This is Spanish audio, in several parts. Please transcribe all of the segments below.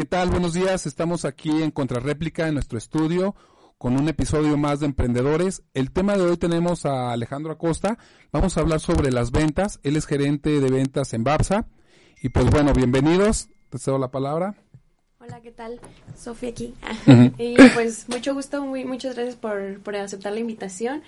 ¿Qué tal? Buenos días. Estamos aquí en Contrarréplica en nuestro estudio con un episodio más de Emprendedores. El tema de hoy tenemos a Alejandro Acosta. Vamos a hablar sobre las ventas. Él es gerente de ventas en Babsa. Y pues bueno, bienvenidos. Te cedo la palabra. Hola, ¿qué tal? Sofía aquí. y pues mucho gusto, muy, muchas gracias por, por, aceptar la invitación.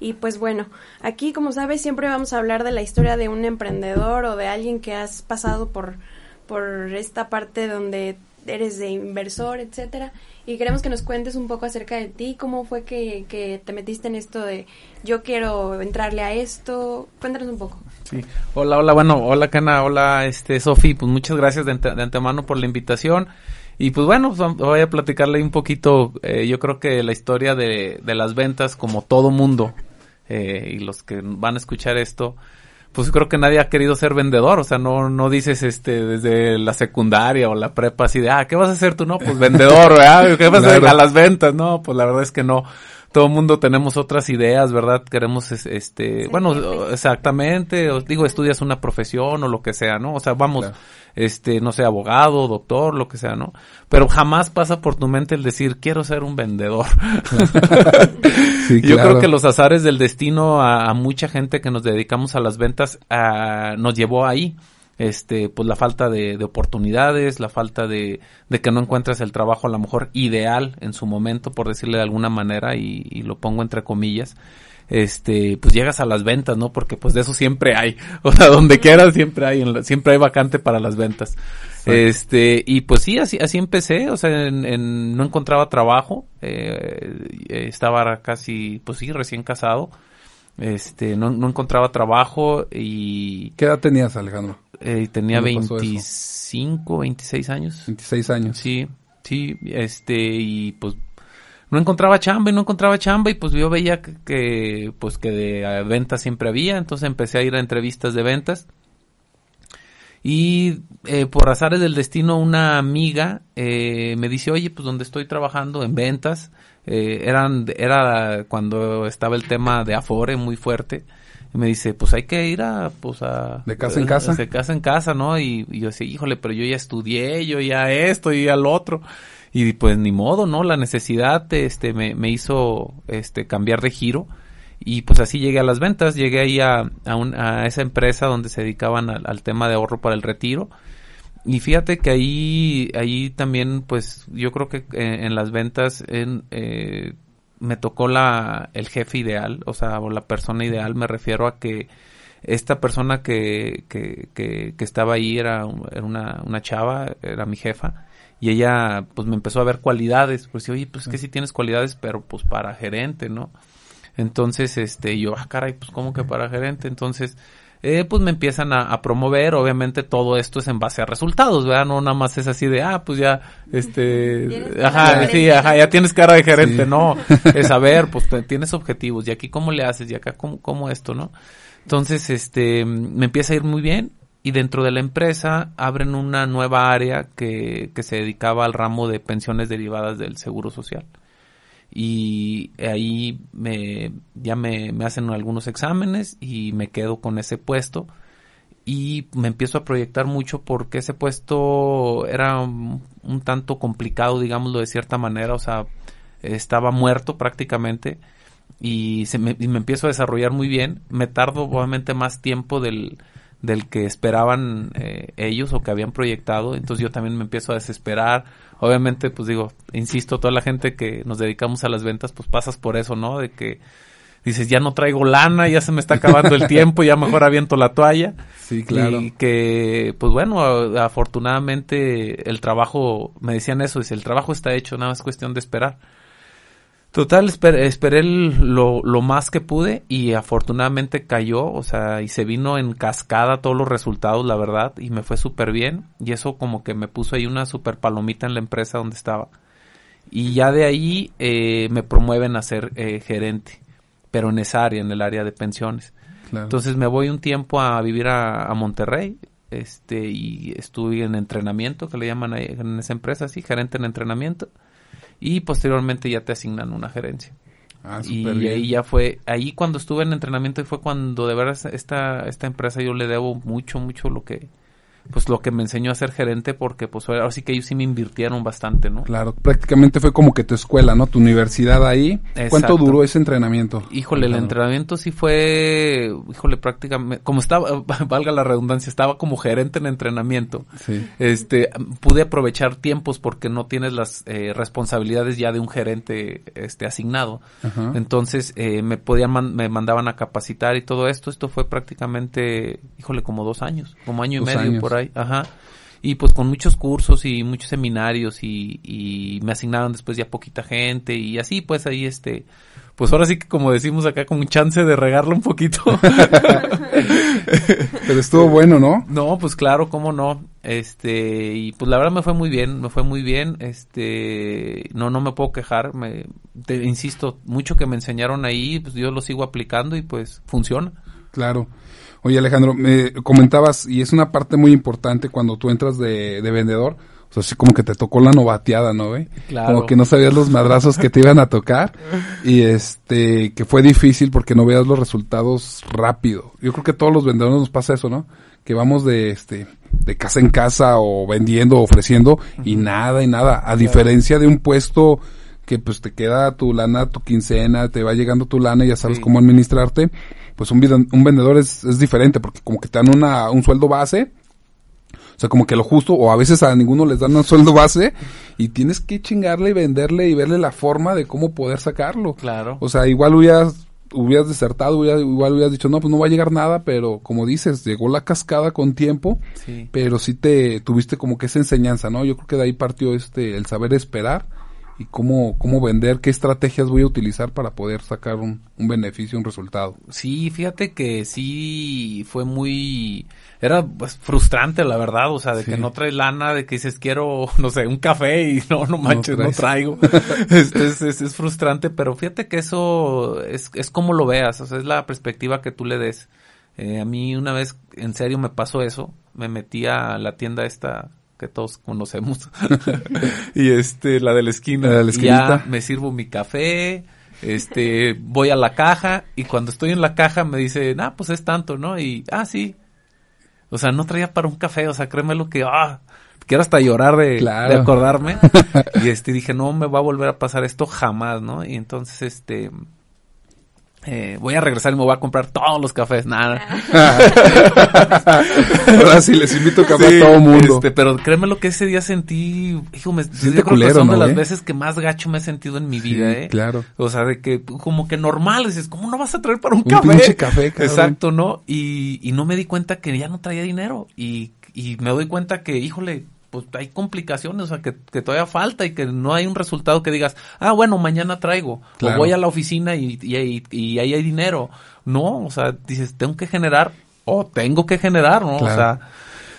Y pues bueno, aquí como sabes siempre vamos a hablar de la historia de un emprendedor o de alguien que has pasado por, por esta parte donde eres de inversor, etcétera, y queremos que nos cuentes un poco acerca de ti, cómo fue que, que te metiste en esto de yo quiero entrarle a esto, cuéntanos un poco. Sí, hola, hola, bueno, hola Cana, hola este Sofi, pues muchas gracias de, de, antemano por la invitación. Y pues bueno, pues, voy a platicarle un poquito, eh, yo creo que la historia de, de las ventas como todo mundo, eh, y los que van a escuchar esto, pues creo que nadie ha querido ser vendedor, o sea, no, no dices este desde la secundaria o la prepa así de, ah, ¿qué vas a hacer tú? No, pues vendedor, ¿verdad? ¿Qué vas a hacer a las ventas? No, pues la verdad es que no. Todo el mundo tenemos otras ideas, ¿verdad? Queremos, este, bueno, exactamente, os digo, estudias una profesión o lo que sea, ¿no? O sea, vamos, este, no sé, abogado, doctor, lo que sea, ¿no? Pero jamás pasa por tu mente el decir, quiero ser un vendedor. Yo creo que los azares del destino a, mucha gente que nos dedicamos a las ventas nos llevó ahí este, pues la falta de, oportunidades, la falta de, de, que no encuentres el trabajo a lo mejor ideal en su momento, por decirle de alguna manera, y, y, lo pongo entre comillas, este, pues llegas a las ventas, ¿no? Porque pues de eso siempre hay, o sea, donde quieras siempre hay, siempre hay vacante para las ventas. Este, y pues sí, así, así empecé, o sea, en, no encontraba trabajo, eh, estaba casi, pues sí, recién casado, este, no, no encontraba trabajo y... ¿Qué edad tenías, Alejandro? Eh, tenía 25, 26 años. 26 años. Sí, sí, este, y pues no encontraba chamba y no encontraba chamba y pues yo veía que, pues que de ventas siempre había, entonces empecé a ir a entrevistas de ventas. Y eh, por azares del destino una amiga eh, me dice, oye, pues donde estoy trabajando en ventas, eh, eran, era cuando estaba el tema de Afore muy fuerte, y me dice, pues hay que ir a, pues a... De casa en casa. De casa en casa, ¿no? Y, yo decía, híjole, pero yo ya estudié, yo ya esto y ya lo otro. Y pues ni modo, ¿no? La necesidad, este, me, me hizo, este, cambiar de giro. Y pues así llegué a las ventas, llegué ahí a, a, a esa empresa donde se dedicaban al, tema de ahorro para el retiro. Y fíjate que ahí, ahí también, pues yo creo que eh, en, las ventas, en, eh, me tocó la, el jefe ideal, o sea, o la persona ideal, me refiero a que esta persona que, que, que, que estaba ahí era, era una, una, chava, era mi jefa, y ella pues me empezó a ver cualidades, pues oye, pues que sí tienes cualidades, pero pues para gerente, ¿no? Entonces, este, yo, ah, caray, pues como que para gerente, entonces, eh, pues me empiezan a, promover, obviamente todo esto es en base a resultados, ¿verdad? No nada más es así de, ah, pues ya, este, ajá, sí, ajá, ya tienes cara de gerente, no, es a ver, pues tienes objetivos, y aquí cómo le haces, y acá cómo, cómo esto, ¿no? Entonces, este, me empieza a ir muy bien, y dentro de la empresa abren una nueva área que, que se dedicaba al ramo de pensiones derivadas del seguro social y ahí me, ya me, me, hacen algunos exámenes y me quedo con ese puesto. Y me empiezo a proyectar mucho porque ese puesto era un, tanto complicado, digámoslo de cierta manera, o sea, estaba muerto prácticamente y, se me, y me empiezo a desarrollar muy bien, me tardo obviamente más tiempo del, del que esperaban eh, ellos o que habían proyectado, entonces yo también me empiezo a desesperar. Obviamente, pues digo, insisto, toda la gente que nos dedicamos a las ventas, pues pasas por eso, ¿no? De que dices, ya no traigo lana, ya se me está acabando el tiempo, ya mejor aviento la toalla. Sí, claro. Y que, pues bueno, afortunadamente el trabajo, me decían eso, dice, el trabajo está hecho, nada más cuestión de esperar. Total, esper- esperé el- lo, lo más que pude y afortunadamente cayó, o sea, y se vino en cascada todos los resultados, la verdad, y me fue súper bien. Y eso como que me puso ahí una super palomita en la empresa donde estaba. Y ya de ahí eh, me promueven a ser eh, gerente, pero en esa área, en el área de pensiones. Claro. Entonces me voy un tiempo a vivir a, a Monterrey, este, y estuve en entrenamiento, que le llaman ahí en esa empresa, así, gerente en entrenamiento, y posteriormente ya te asignan una gerencia. Ah, y bien. ahí ya fue, ahí cuando estuve en entrenamiento fue cuando de verdad esta, esta empresa yo le debo mucho, mucho lo que, pues lo que me enseñó a ser gerente, porque pues ahora sí que ellos sí me invirtieron bastante, ¿no? Claro, prácticamente fue como que tu escuela, ¿no? Tu universidad ahí. ¿Cuánto duró ese entrenamiento? Híjole, el entrenamiento sí fue, híjole, prácticamente, como estaba, valga la redundancia, estaba como gerente en entrenamiento. Sí. Este, pude aprovechar tiempos porque no tienes las eh, responsabilidades ya de un gerente, este, asignado. Ajá. Entonces, eh, me podían, man- me mandaban a capacitar y todo esto. Esto fue prácticamente, híjole, como dos años, como año y medio años. por ahí, ajá. Y pues con muchos cursos y muchos seminarios y, y me asignaron después ya poquita gente y así pues ahí este, pues ahora sí que como decimos acá con chance de regarlo un poquito. Pero estuvo bueno, ¿no? No, pues claro, cómo no. Este, y pues la verdad me fue muy bien, me fue muy bien. Este, no, no me puedo quejar. Me, te insisto, mucho que me enseñaron ahí, pues yo lo sigo aplicando y pues funciona. Claro. Oye, Alejandro, me comentabas, y es una parte muy importante cuando tú entras de, de vendedor, o sea, así como que te tocó la novateada, ¿no, güey? Claro. Como que no sabías los madrazos que te iban a tocar, y este, que fue difícil porque no veías los resultados rápido. Yo creo que a todos los vendedores nos pasa eso, ¿no? Que vamos de, este, de casa en casa o vendiendo, ofreciendo, y nada, y nada. A diferencia de un puesto que pues te queda tu lana, tu quincena, te va llegando tu lana y ya sabes Sí. cómo administrarte, pues un, vendedor es, es diferente porque como que te dan una, un sueldo base, o sea, como que lo justo, o a veces a ninguno les dan un sueldo base y tienes que chingarle y venderle y verle la forma de cómo poder sacarlo. Claro. O sea, igual hubieras, hubieras desertado, hubiera- igual hubieras dicho, no, pues no va a llegar nada, pero como dices, llegó la cascada con tiempo, Sí. pero sí te tuviste como que esa enseñanza, ¿no? Yo creo que de ahí partió este, el saber esperar y cómo, cómo vender, qué estrategias voy a utilizar para poder sacar un, un beneficio, un resultado. Sí, fíjate que sí fue muy era pues frustrante la verdad, o sea, de Sí. que no traes lana, de que dices quiero, no sé, un café y no, no manches, no, traigo. Es, es, es frustrante, pero fíjate que eso es, es como lo veas, o sea, es la perspectiva que tú le des. Eh, a mí una vez, en serio, me pasó eso, me metí a la tienda esta que todos conocemos. Y este la de la esquina, La de la ya me sirvo mi café este voy a la caja y cuando estoy en la caja me dice ah pues es tanto no y ah sí o sea no traía para un café o sea créeme lo que ah quiero hasta llorar de, Claro. de acordarme. Y este dije no me va a volver a pasar esto jamás no y entonces este eh, voy a regresar y me voy a comprar todos los cafés nada Ahora sí, les invito a café Sí, a todo mundo. este, pero créeme lo que ese día sentí, hijo, me, yo que son de ¿no, las eh? veces que más gacho me he sentido en mi Sí, vida, eh. claro. O sea, de que como que normal, dices, ¿cómo no vas a traer para un, Un café? pinche café, cabrón. Exacto, ¿no? Y, y no me di cuenta que ya no traía dinero. Y, y me doy cuenta que, híjole, pues hay complicaciones, o sea, que, que todavía falta y que no hay un resultado que digas, ah, bueno, mañana traigo. Claro. O voy a la oficina y, y, y- y ahí hay dinero. No, o sea, dices, tengo que generar o tengo que generar, ¿no? O sea,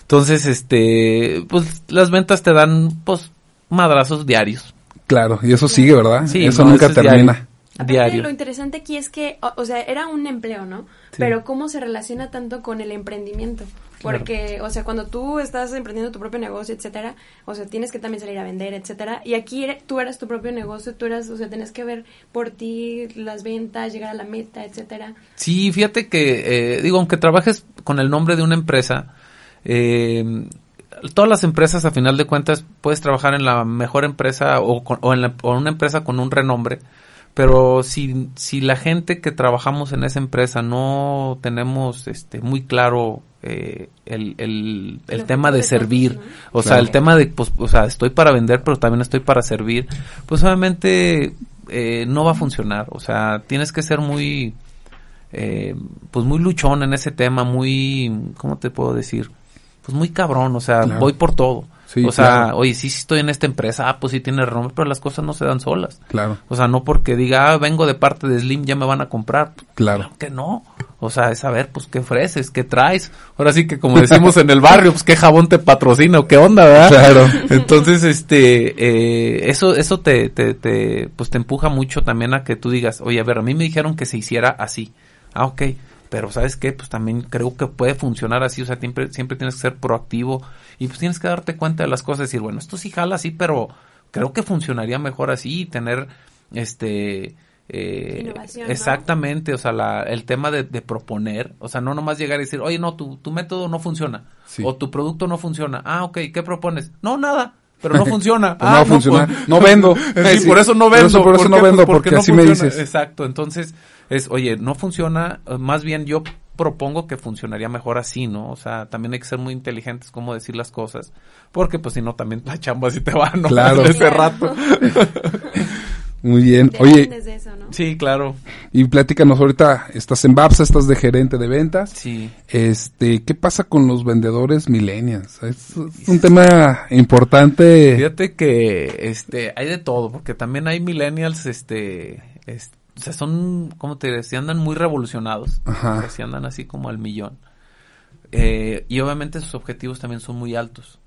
entonces, este, pues las ventas te dan, pues, madrazos diarios. Claro, y eso sigue, ¿verdad? Sí, eso no, nunca termina. diario. Aparte, Diario. lo interesante aquí es que, o, o sea, era un empleo, ¿no? Pero cómo se relaciona tanto con el emprendimiento. Porque, o sea, cuando tú estás emprendiendo tu propio negocio, etcétera, o sea, tienes que también salir a vender, etcétera. Y aquí tú eras tu propio negocio, tú eras, o sea, tenías que ver por ti las ventas, llegar a la meta, etcétera. Sí, fíjate que, eh, digo, aunque trabajes con el nombre de una empresa, eh, todas las empresas, a final de cuentas, puedes trabajar en la mejor empresa o, con- o en, la- o en una empresa con un renombre, pero si, si la gente que trabajamos en esa empresa no tenemos este muy claro eh, el, el, el tema de servir, o sea, el tema de, pues, o sea, estoy para vender, pero también estoy para servir, pues obviamente eh, no va a funcionar, o sea, tienes que ser muy, eh, pues muy luchón en ese tema, muy, ¿cómo te puedo decir? Pues muy cabrón, o sea, Claro. voy por todo. Sí, o sea, claro. oye, sí, sí estoy en esta empresa, ah, pues sí tiene renombre, pero las cosas no se dan solas. Claro, O sea, no porque diga, ah, vengo de parte de Slim, ya me van a comprar. claro. Que no. O sea, es saber, pues, qué ofreces, qué traes. Ahora sí que, como decimos en el barrio, pues, qué jabón te patrocina o qué onda, ¿verdad? Claro. Entonces, este, eh, eso, eso te, te, te, pues, te empuja mucho también a que tú digas, oye, a ver, a mí me dijeron que se hiciera así. Ah, ok. Pero, ¿sabes qué? Pues también creo que puede funcionar así. O sea, siempre, siempre tienes que ser proactivo y pues tienes que darte cuenta de las cosas y decir, bueno, esto sí jala así, pero creo que funcionaría mejor así y tener, este, eh, ¿no? exactamente, o sea, la, el tema de, de proponer, o sea, no nomás llegar y decir, oye, no, tu, tu método no funciona, Sí. o tu producto no funciona, ah, ok, ¿qué propones? No, nada, pero no funciona. Pues ah, no va a funcionar. pues- No vendo. Sí, Sí, por eso no por vendo. eso- por eso ¿Por no qué? vendo, Pues porque así me funciona. dices. Exacto, entonces es, oye, no funciona, eh, más bien yo propongo que funcionaría mejor así, ¿no? O sea, también hay que ser muy inteligentes cómo decir las cosas, porque pues si no también la chamba así te va, ¿no? Claro. Ese rato. Muy bien. Oye, Dependes de eso, ¿no? Sí, claro. y platícanos ahorita, estás en Babsa, estás de gerente de ventas. Sí. Este, ¿qué pasa con los vendedores millennials? Es, es un tema importante. Fíjate que este hay de todo, porque también hay millennials, este, es- o sea, son, como te decía, andan muy revolucionados, Ajá. o sea, sí andan así como al millón. Eh, y obviamente sus objetivos también son muy altos.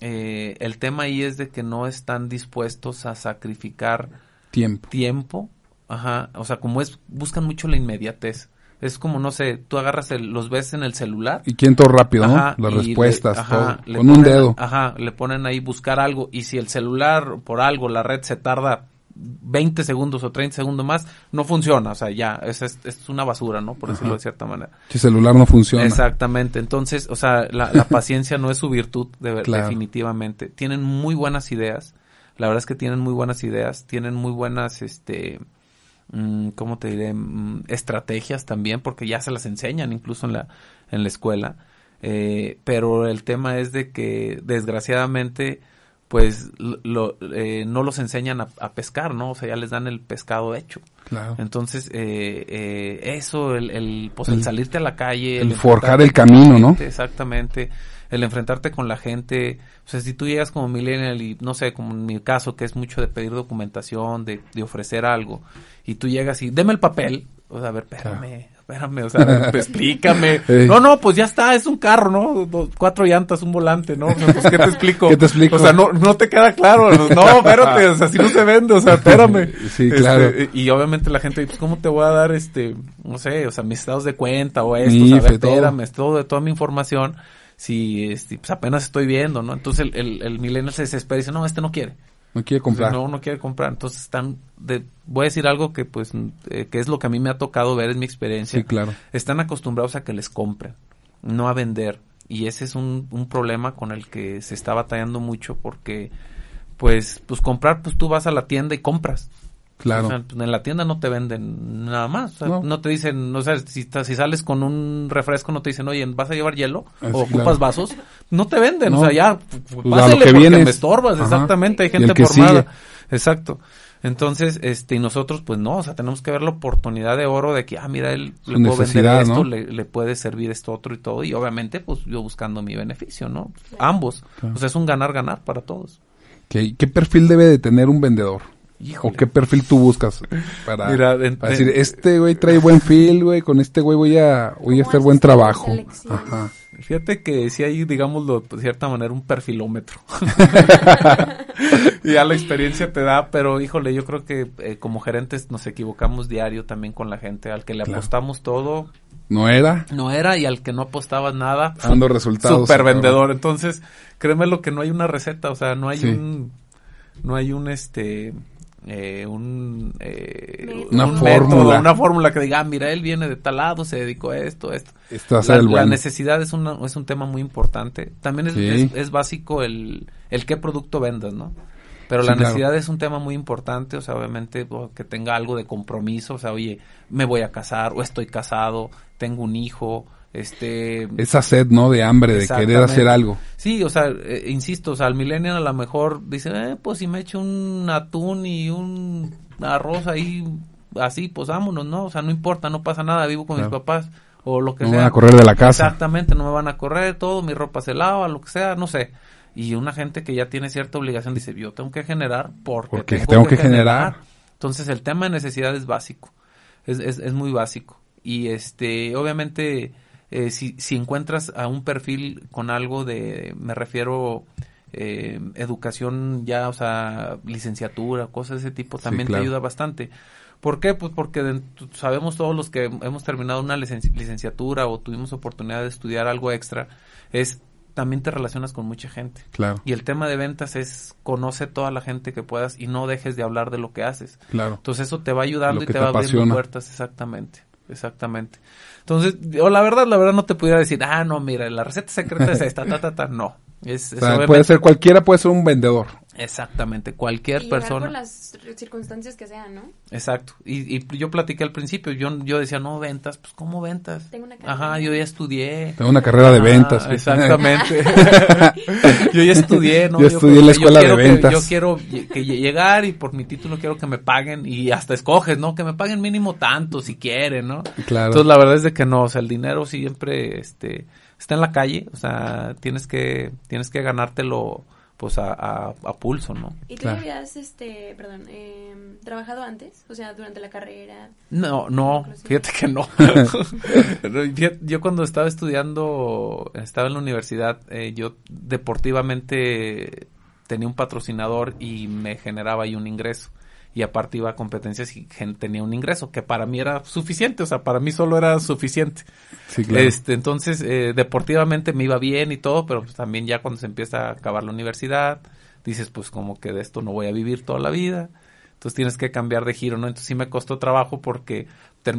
Eh, el tema ahí es de que no están dispuestos a sacrificar Tiempo. tiempo, ajá, o sea, como es, buscan mucho la inmediatez. Es como, no sé, tú agarras el, los ves en el celular Y quién todo rápido, ¿no? Ajá, Las y le- respuestas, ajá, todo. Con un dedo. Ajá, le ponen ahí buscar algo y si el celular por algo, la red se tarda 20 segundos o 30 segundos más, no funciona, o sea, ya, es, es, es una basura, ¿no? Por decirlo de cierta manera. Si el celular no funciona. Exactamente, entonces, o sea, la, la paciencia no es su virtud, de- Claro. definitivamente. Tienen muy buenas ideas, la verdad es que tienen muy buenas ideas, tienen muy buenas, este, mm, ¿cómo te diré? Mm, estrategias también, porque ya se las enseñan incluso en la, en la escuela. Eh, pero el tema es de que, desgraciadamente, pues lo, eh, no los enseñan a, a pescar, ¿no? O sea, ya les dan el pescado hecho. Claro. Entonces, eh, eh, eso, el, el, pues, el El- salirte a la calle. el forjar el camino, ¿no? Exactamente. El enfrentarte con la gente. O sea, si tú llegas como millennial y, no sé, como en mi caso, que es mucho de pedir documentación, de, de ofrecer algo, y tú llegas y, deme el papel. O sea, a ver, espérame, espérame, o sea, ver, pues, explícame. No, no, pues ya está, es un carro, ¿no? Do- cuatro llantas, un volante, ¿no? O sea, pues, ¿qué te explico? ¿Qué te explico? O sea, no, no te queda claro. No, espérate, o sea, si no se vende, o sea, espérame. Sí, Este, claro. y obviamente la gente, pues, ¿cómo te voy a dar, este, no sé, o sea, mis estados de cuenta o esto? Mi o sea, a ver, IFE, todo. espérame, es todo, toda mi información, si, este, pues, apenas estoy viendo, ¿no? Entonces el, el, el millennial se desespera y dice, no, este no quiere. No quiere comprar. No, no quiere comprar. Entonces están, de, voy a decir algo que, pues, eh, que es lo que a mí me ha tocado ver en mi experiencia Sí, claro. están acostumbrados a que les compren, no a vender. Y ese es un, un problema con el que se está batallando mucho porque, pues, pues comprar, pues tú vas a la tienda y compras. Claro. O sea, pues, en la tienda no te venden nada más. O sea, No. no. te dicen, o sea, si, si sales con un refresco no te dicen, oye, ¿vas a llevar hielo? Ah, o ocupas claro. vasos. No te venden. No. O sea, ya, Pues, a lo pásale que porque vienes. me estorbas. Ajá. Exactamente. Hay gente formada. sigue. Exacto. Entonces, este, y nosotros, pues no, o sea, tenemos que ver la oportunidad de oro de que, ah, mira, él le puedo vender esto, ¿no? le, le puede servir esto otro y todo. Y obviamente, pues yo buscando mi beneficio, ¿no? Ambos. Claro. O sea, es un ganar-ganar para todos. ¿Qué, qué perfil debe de tener un vendedor? Híjole. ¿O qué perfil tú buscas para, Mira, decir, este güey trae buen feel, güey, con este güey voy a, voy a ¿Cómo hacer buen trabajo? Ajá. Fíjate que sí hay, digámoslo, de cierta manera, un perfilómetro. y ya la experiencia te da, pero híjole, yo creo que eh, como gerentes nos equivocamos diario también con la gente. Al que le Claro. apostamos todo, ¿No era? no era, y al que no apostabas nada, Dando resultados. super vendedor. Entonces, créeme lo que no hay una receta, o sea, no hay Sí. un, no hay un este, eh, un, eh. Una un fórmula. una fórmula que diga, ah, mira, él viene de tal lado, se dedicó a esto, a esto. La, el la bueno. necesidad es, una- es un tema muy importante. También es, Sí. es, es básico el, el qué producto vendas, ¿no? Pero Sí, la claro. necesidad es un tema muy importante, o sea, obviamente o que tenga algo de compromiso, o sea, oye, me voy a casar o estoy casado, tengo un hijo, este... Esa sed, ¿no? De hambre, de querer hacer algo. Sí, o sea, eh, insisto, o sea, el millennial a lo mejor dice, eh, pues si me echo un atún y un arroz ahí, así, pues vámonos, ¿no? O sea, no importa, no pasa nada, vivo con Claro. mis papás o lo que No sea. van a correr de la casa. Exactamente, no me van a correr, todo, mi ropa se lava, lo que sea, no sé. Y una gente que ya tiene cierta obligación dice, yo tengo que generar porque, Porque tengo que generar. Entonces el tema de necesidad es básico, es, es, es muy básico. Y este, obviamente, eh, si, si encuentras a un perfil con algo de, me refiero, eh, educación ya, o sea, licenciatura, cosas de ese tipo, Sí, también claro. te ayuda bastante. ¿Por qué? Pues porque de- sabemos todos los que hemos terminado una licen- licenciatura o tuvimos oportunidad de estudiar algo extra, es también te relacionas con mucha gente. Claro, Y el tema de ventas es conoce toda la gente que puedas y no dejes de hablar de lo que haces. claro. Entonces eso te va ayudando y te, te va abriendo puertas, exactamente, exactamente. Entonces, yo la verdad, la verdad no te pudiera decir, ah, no, mira, la receta secreta es esta, ta, ta, ta, no. Es, O sea, puede ser cualquiera, puede ser un vendedor. Exactamente, cualquier y persona. por las circunstancias que sean, ¿no? Exacto. Y, y yo platiqué al principio, yo, yo decía, no, ventas, pues ¿cómo ventas? Tengo una carrera. Ajá, yo ya estudié. Tengo una carrera de ventas. sí. Exactamente. yo ya estudié, ¿no? Yo estudié en la yo escuela de quiero que- ventas. yo quiero que lle- llegar y por mi título quiero que me paguen y hasta escoges, ¿no? Que me paguen mínimo tanto si quieren, ¿no? Claro. Entonces la verdad es de que no, o sea, el dinero siempre este está en la calle, o sea, tienes que tienes que ganártelo pues a, a, a pulso, ¿no? ¿Y tú Claro. habías, este, perdón, eh, trabajado antes? O sea, durante la carrera. No, no, Inclusive. fíjate que no. Yo cuando estaba estudiando, estaba en la universidad, eh, yo deportivamente tenía un patrocinador y me generaba ahí un ingreso. Y aparte iba a competencias y tenía un ingreso, que para mí era suficiente, o sea, para mí solo era suficiente. Sí, claro. Este, entonces, eh, deportivamente me iba bien y todo, pero pues también ya cuando se empieza a acabar la universidad, dices, pues como que de esto no voy a vivir toda la vida. Entonces tienes que cambiar de giro, ¿no? Entonces sí me costó trabajo porque,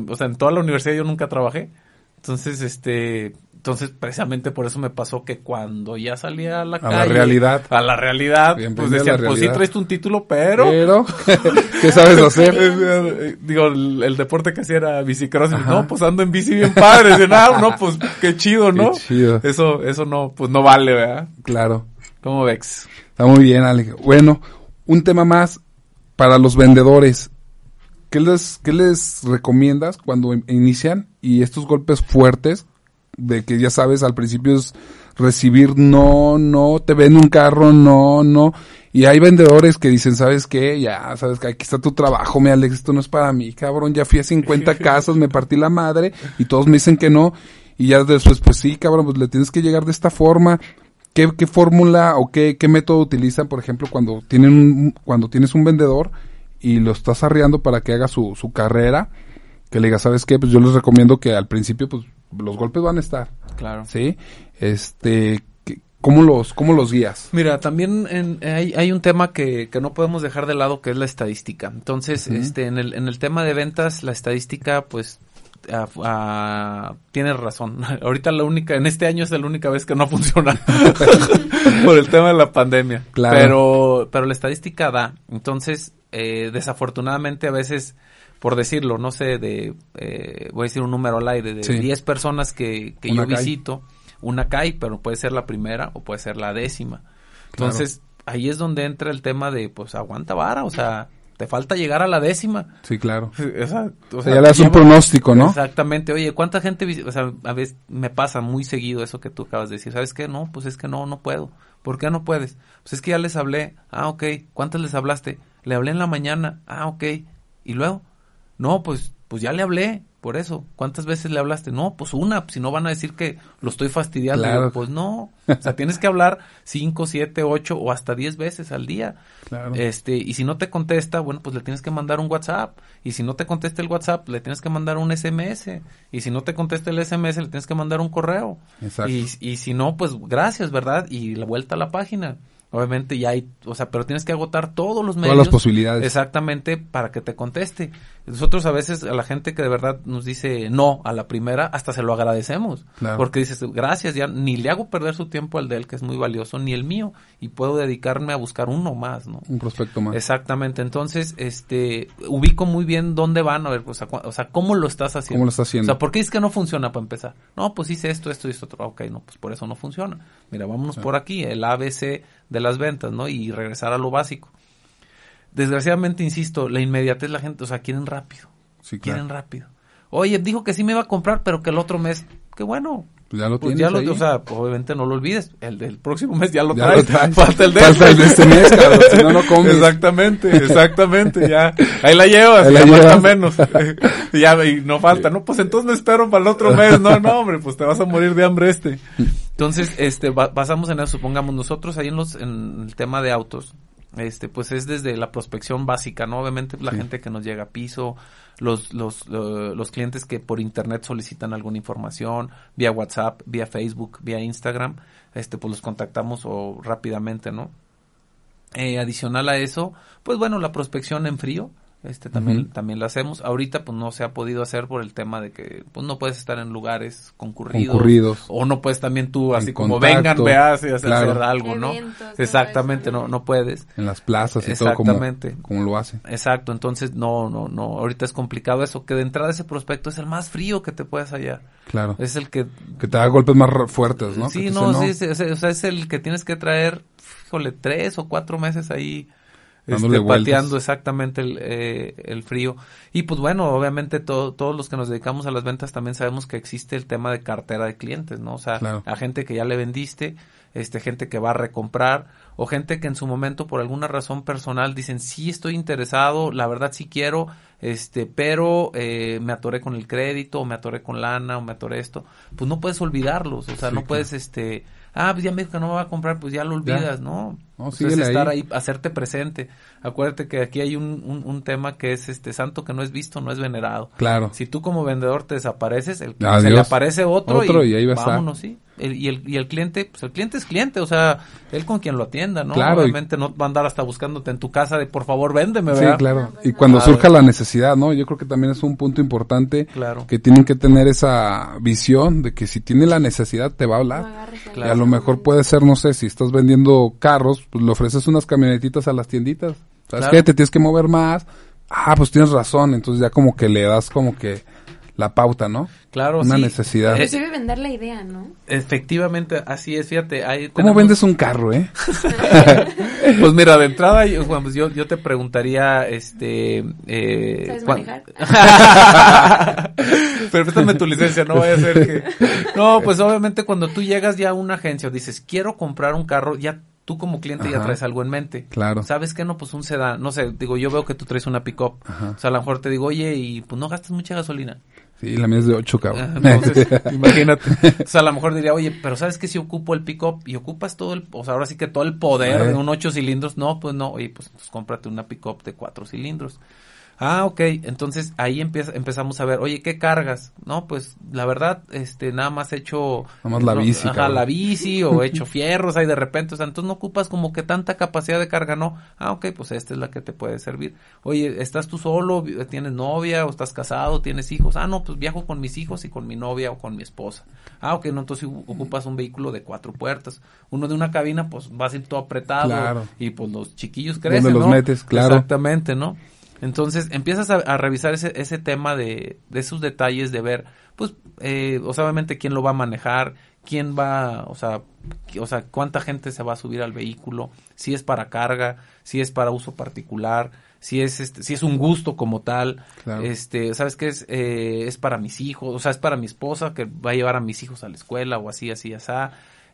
o sea, en toda la universidad yo nunca trabajé. Entonces, este, entonces precisamente por eso me pasó que cuando ya salía a la A la calle, realidad. a la realidad, Bienvenido pues a la decían, pues sí traes un título, pero Pero, ¿qué sabes hacer? eh, Digo, el, el deporte que hacía era bicicross. No, pues ando en bici bien padre. Dicen, ah, no, pues qué chido, ¿no? Qué chido. Eso, eso no, pues no vale, ¿verdad? Claro. ¿Cómo ves? Está muy bien, Ale. Bueno, un tema más para los vendedores. ¿Qué les, qué les recomiendas cuando in- inician y estos golpes fuertes de que ya sabes al principio es recibir no, no, te ven un carro, no, no. Y hay vendedores que dicen, ¿sabes qué? Ya, sabes que aquí está tu trabajo, mi Alex, esto no es para mí, cabrón. Ya fui a 50 casas, me partí la madre y todos me dicen que no. Y ya después, pues sí, cabrón, pues le tienes que llegar de esta forma. ¿Qué, qué fórmula o qué, qué método utilizan, por ejemplo, cuando tienen un- cuando tienes un vendedor y lo estás arreando para que haga su, su carrera? Que le diga, ¿sabes qué? Pues yo les recomiendo que al principio, pues, los golpes van a estar, Claro. ¿sí? Este, ¿qué- ¿cómo los, cómo los guías? Mira, también en- hay, hay un tema que, que no podemos dejar de lado que es la estadística. Entonces, este, en el, en el tema de ventas, la estadística, pues, ah, tienes razón. Ahorita la única, en este año es la única vez que no funciona por el tema de la pandemia. Claro. Pero, pero la estadística da. Entonces, eh, desafortunadamente a veces, por decirlo, no sé, de, eh, voy a decir un número al aire, de Sí. 10 personas que, que yo visito, una cae, pero puede ser la primera o puede ser la décima. Entonces, ahí es donde entra el tema de, pues, aguanta vara, o sea, te falta llegar a la décima. Sí, claro. O sea, o O sea, sea, ya le das un lleva- pronóstico, ¿no? Exactamente. Oye, ¿cuánta gente, o sea, a veces me pasa muy seguido eso que tú acabas de decir. ¿Sabes qué? No, pues es que no, no puedo. ¿Por qué no puedes? Pues es que ya les hablé. Ah, ok. ¿Cuántas les hablaste? Le hablé en la mañana. Ah, ok. ¿Y luego? No, pues, pues ya le hablé. Por eso. ¿Cuántas veces le hablaste? No, pues una. Si no van a decir que lo estoy fastidiando. Claro. Digo, pues no. O sea, tienes que hablar cinco, siete, ocho o hasta diez veces al día. Claro. Este, y si no te contesta, bueno, pues le tienes que mandar un WhatsApp. Y si no te contesta el WhatsApp, le tienes que mandar un SMS. Y si no te contesta el SMS, le tienes que mandar un correo. Exacto. Y, y si no, pues gracias, ¿verdad? Y la vuelta a la página. Obviamente ya hay, o sea, pero tienes que agotar todos los medios. Todas las posibilidades. Exactamente, para que te conteste. Nosotros a veces, a la gente que de verdad nos dice no a la primera, hasta se lo agradecemos. Claro. Porque dices, gracias, ya ni le hago perder su tiempo al de él, que es muy valioso, ni el mío. Y puedo dedicarme a buscar uno más, ¿no? Un prospecto más. Exactamente, entonces, este, ubico muy bien dónde van, a ver, o sea, o sea, cómo lo estás haciendo. ¿Cómo lo estás haciendo? O sea, ¿por qué es que no funciona para empezar? No, pues hice esto, esto y esto otro. Ok, no, pues por eso no funciona. Mira, vámonos por aquí, el ABC de las ventas, ¿no? Y regresar a lo básico. Desgraciadamente, insisto, la inmediatez la gente, o sea, quieren rápido. Sí, claro. Quieren rápido. Oye, dijo que sí me iba a comprar, pero que el otro mes qué bueno. Pues ya lo Pues tienes ya lo, o sea, obviamente no lo olvides. El del próximo mes ya lo Ya traes. lo traes. Falta el de Falta el de este mes, cabrón, si no, no comes. Exactamente, exactamente, ya. Ahí la llevas, Ahí la ya falta menos. ya, y no falta. No, pues entonces me espero para el otro mes. No, no, hombre, pues te vas a morir de hambre este. Entonces, este, ba- basamos en eso. Supongamos nosotros ahí en los, en el tema de autos. Este, pues es desde la prospección básica, ¿no? Obviamente la Sí. gente que nos llega a piso, los, los, los clientes que por internet solicitan alguna información, vía WhatsApp, vía Facebook, vía Instagram, este, pues los contactamos o rápidamente, ¿no? Eh, adicional a eso, pues bueno, la prospección en frío, este también, también la hacemos. Ahorita pues no se ha podido hacer por el tema de que pues no puedes estar en lugares concurridos. Concurridos. O no puedes también tú así como contacto, vengan, veas y hacer, claro. hacer algo, ¿no? Eventos, Exactamente, no, ¿no? puedes. En las plazas y todo como, Exactamente. como lo hace. Exacto, entonces no, no, no, ahorita es complicado eso, que de entrada ese prospecto es el más frío que te puedes hallar. Claro. Es el que Que te da golpes más fuertes, ¿no? Sí, no, sí, sí, o sea, o sea, es el que tienes que traer, híjole, tres o cuatro meses ahí Dándole este, pateando exactamente el, eh, el frío. Y pues bueno, obviamente to- todos los que nos dedicamos a las ventas también sabemos que existe el tema de cartera de clientes, ¿no? O sea, Claro. a gente que ya le vendiste, este, gente que va a recomprar, o gente que en su momento por alguna razón personal dicen, sí estoy interesado, la verdad sí quiero, este, pero eh, me atoré con el crédito, o me atoré con lana, o me atoré esto, pues no puedes olvidarlos, o sea, Sí, no claro. puedes, este, ah, pues ya me dijo que no me va a comprar, pues ya lo olvidas, ¿no? No, Pues síguele es estar ahí. ahí, hacerte presente. Acuérdate que aquí hay un, un, un tema que es, este, santo que no es visto, no es venerado. Claro. Si tú como vendedor te desapareces, el, se le aparece otro, Otro y, y ahí va a estar. vámonos, sí. El- y, el, y el cliente, pues el cliente es cliente, o sea, él con quien lo atienda, ¿no? Claro, y- Obviamente no va a andar hasta buscándote en tu casa de por favor véndeme, Sí, ¿verdad? claro. Y cuando Claro. surja la necesidad, ¿no? Yo creo que también es un punto importante Claro. que tienen que tener esa visión de que si tiene la necesidad te va a hablar. ahí. Y a lo mejor puede ser, no sé, si estás vendiendo carros, pues le ofreces unas camionetitas a las tienditas. ¿Sabes Claro. qué? Te tienes que mover más. Ah, pues tienes razón. Entonces ya como que le das como que la pauta, ¿no? Claro, Una sí. necesidad. Eh, Inclusive vender la idea, ¿no? Efectivamente, así es, fíjate. Ahí ¿Cómo tenemos- vendes un carro, eh? Pues mira, de entrada, yo, Juan, pues yo, yo te preguntaría, este... Eh, ¿Sabes manejar? Pero préstame tu licencia, no vaya a ser que... No, pues obviamente cuando tú llegas ya a una agencia o dices, quiero comprar un carro, ya tú como cliente ya traes algo en mente. Claro. ¿Sabes qué? No, pues un sedán. No sé, digo, yo veo que tú traes una pick-up. O sea, a lo mejor te digo, oye, y pues no gastas mucha gasolina. Sí, la mía es de 8, Ah, cabrón. Entonces, imagínate. O sea, a lo mejor diría, oye, pero ¿sabes qué? Si ocupo el pick-up y ocupas todo el, o sea, ahora sí que todo el poder Eh. de un ocho cilindros, no, pues no, oye, pues, pues cómprate una pick-up de cuatro cilindros. Ah, ok, entonces ahí empieza, empezamos a ver, oye, ¿qué cargas? No, pues la verdad, este, nada más he hecho... Nada más la no, bici, Ajá, cabrón. la bici o he hecho fierros ahí de repente, o sea, entonces no ocupas como que tanta capacidad de carga, no. Ah, ok, pues esta es la que te puede servir. Oye, ¿estás tú solo? ¿Tienes novia o estás casado? ¿Tienes hijos? Ah, no, pues viajo con mis hijos y con mi novia o con mi esposa. Ah, ok, no, entonces ocupas un vehículo de cuatro puertas. Uno de una cabina, pues vas a ir todo apretado. Claro. Y pues los chiquillos crecen, ¿Dónde los ¿no? metes? Claro. Exactamente, ¿no? Entonces empiezas a, a revisar ese, ese tema de, de esos detalles de ver, pues, eh, o sea, obviamente quién lo va a manejar, quién va, o sea, o sea, cuánta gente se va a subir al vehículo, si es para carga, si es para uso particular, si es este, si es un gusto como tal, Claro. este, sabes qué es, eh, es para mis hijos, o sea, es para mi esposa que va a llevar a mis hijos a la escuela o así, así, así,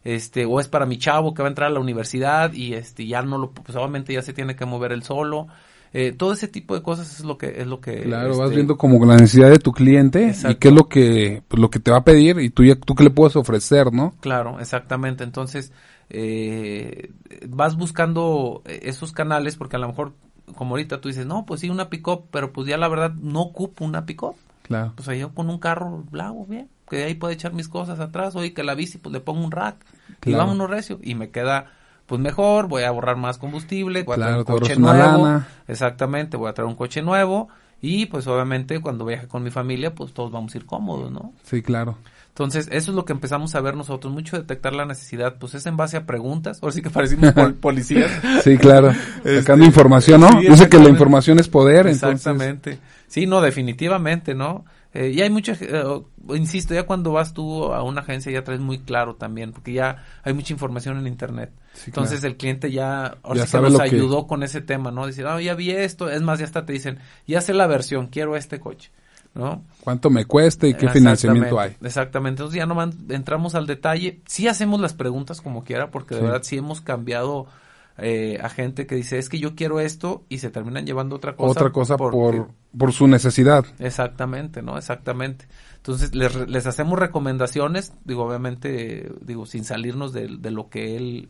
este, o es para mi chavo que va a entrar a la universidad y este, ya no lo, pues obviamente ya se tiene que mover él solo. Eh, todo ese tipo de cosas es lo que, es lo que. Claro, este, vas viendo como la necesidad de tu cliente y qué es lo que, pues, lo que te va a pedir y tú ya, tú qué le puedes ofrecer, ¿no? Claro, exactamente. Entonces, eh, vas buscando esos canales porque a lo mejor, como ahorita tú dices, no, pues sí, una pick-up, pero pues ya la verdad no ocupo una pick-up. Claro. Pues ahí yo con un carro lo hago bien, que de ahí puedo echar mis cosas atrás, oye, que la bici pues le pongo un rack y Claro. vámonos recio y me queda pues mejor, voy a ahorrar más combustible, voy a traer un coche nuevo, lana. exactamente, voy a traer un coche nuevo y pues obviamente cuando viaje con mi familia pues todos vamos a ir cómodos, ¿no? Sí, claro. Entonces, eso es lo que empezamos a ver nosotros, mucho detectar la necesidad, pues es en base a preguntas, ahora sí que parecimos pol- policías. Sí, claro. Este, Sacando información, ¿no? sí, Dice que la información es poder, entonces. Exactamente. Sí, no, definitivamente, ¿no? Eh, y hay mucha, eh, insisto, ya cuando vas tú a una agencia ya traes muy claro también, porque ya hay mucha información en internet. Sí, Entonces claro. el cliente ya, ahora Ya sí que sabe nos que- ayudó con ese tema, ¿no? Decir, ah, ya vi esto, es más, ya hasta te dicen, ya sé la versión, quiero este coche. ¿no? ¿Cuánto me cuesta y qué financiamiento hay? Exactamente, entonces ya no entramos al detalle, sí hacemos las preguntas como quiera, porque de verdad sí hemos cambiado eh, a gente que dice, es que yo quiero esto y se terminan llevando otra cosa. Otra cosa por, por su necesidad. Exactamente, ¿no? Exactamente. Entonces les, les hacemos recomendaciones, digo, obviamente, digo, sin salirnos de, de lo que él,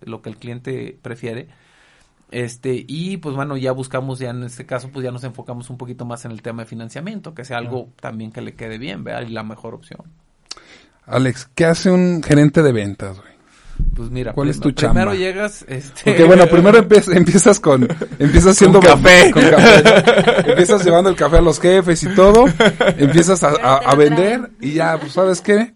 lo que el cliente prefiere. Este, y pues bueno, ya buscamos, ya en este caso, pues ya nos enfocamos un poquito más en el tema de financiamiento, que sea algo también que le quede bien, vea, y la mejor opción. Alex, ¿qué hace un gerente de ventas, güey? Pues mira, ¿cuál es tu chamba? Primero llegas, este... Porque bueno, primero empiezas con, empiezas haciendo café. Con café empiezas llevando el café a los jefes y todo, empiezas a, vender y ya, pues sabes qué,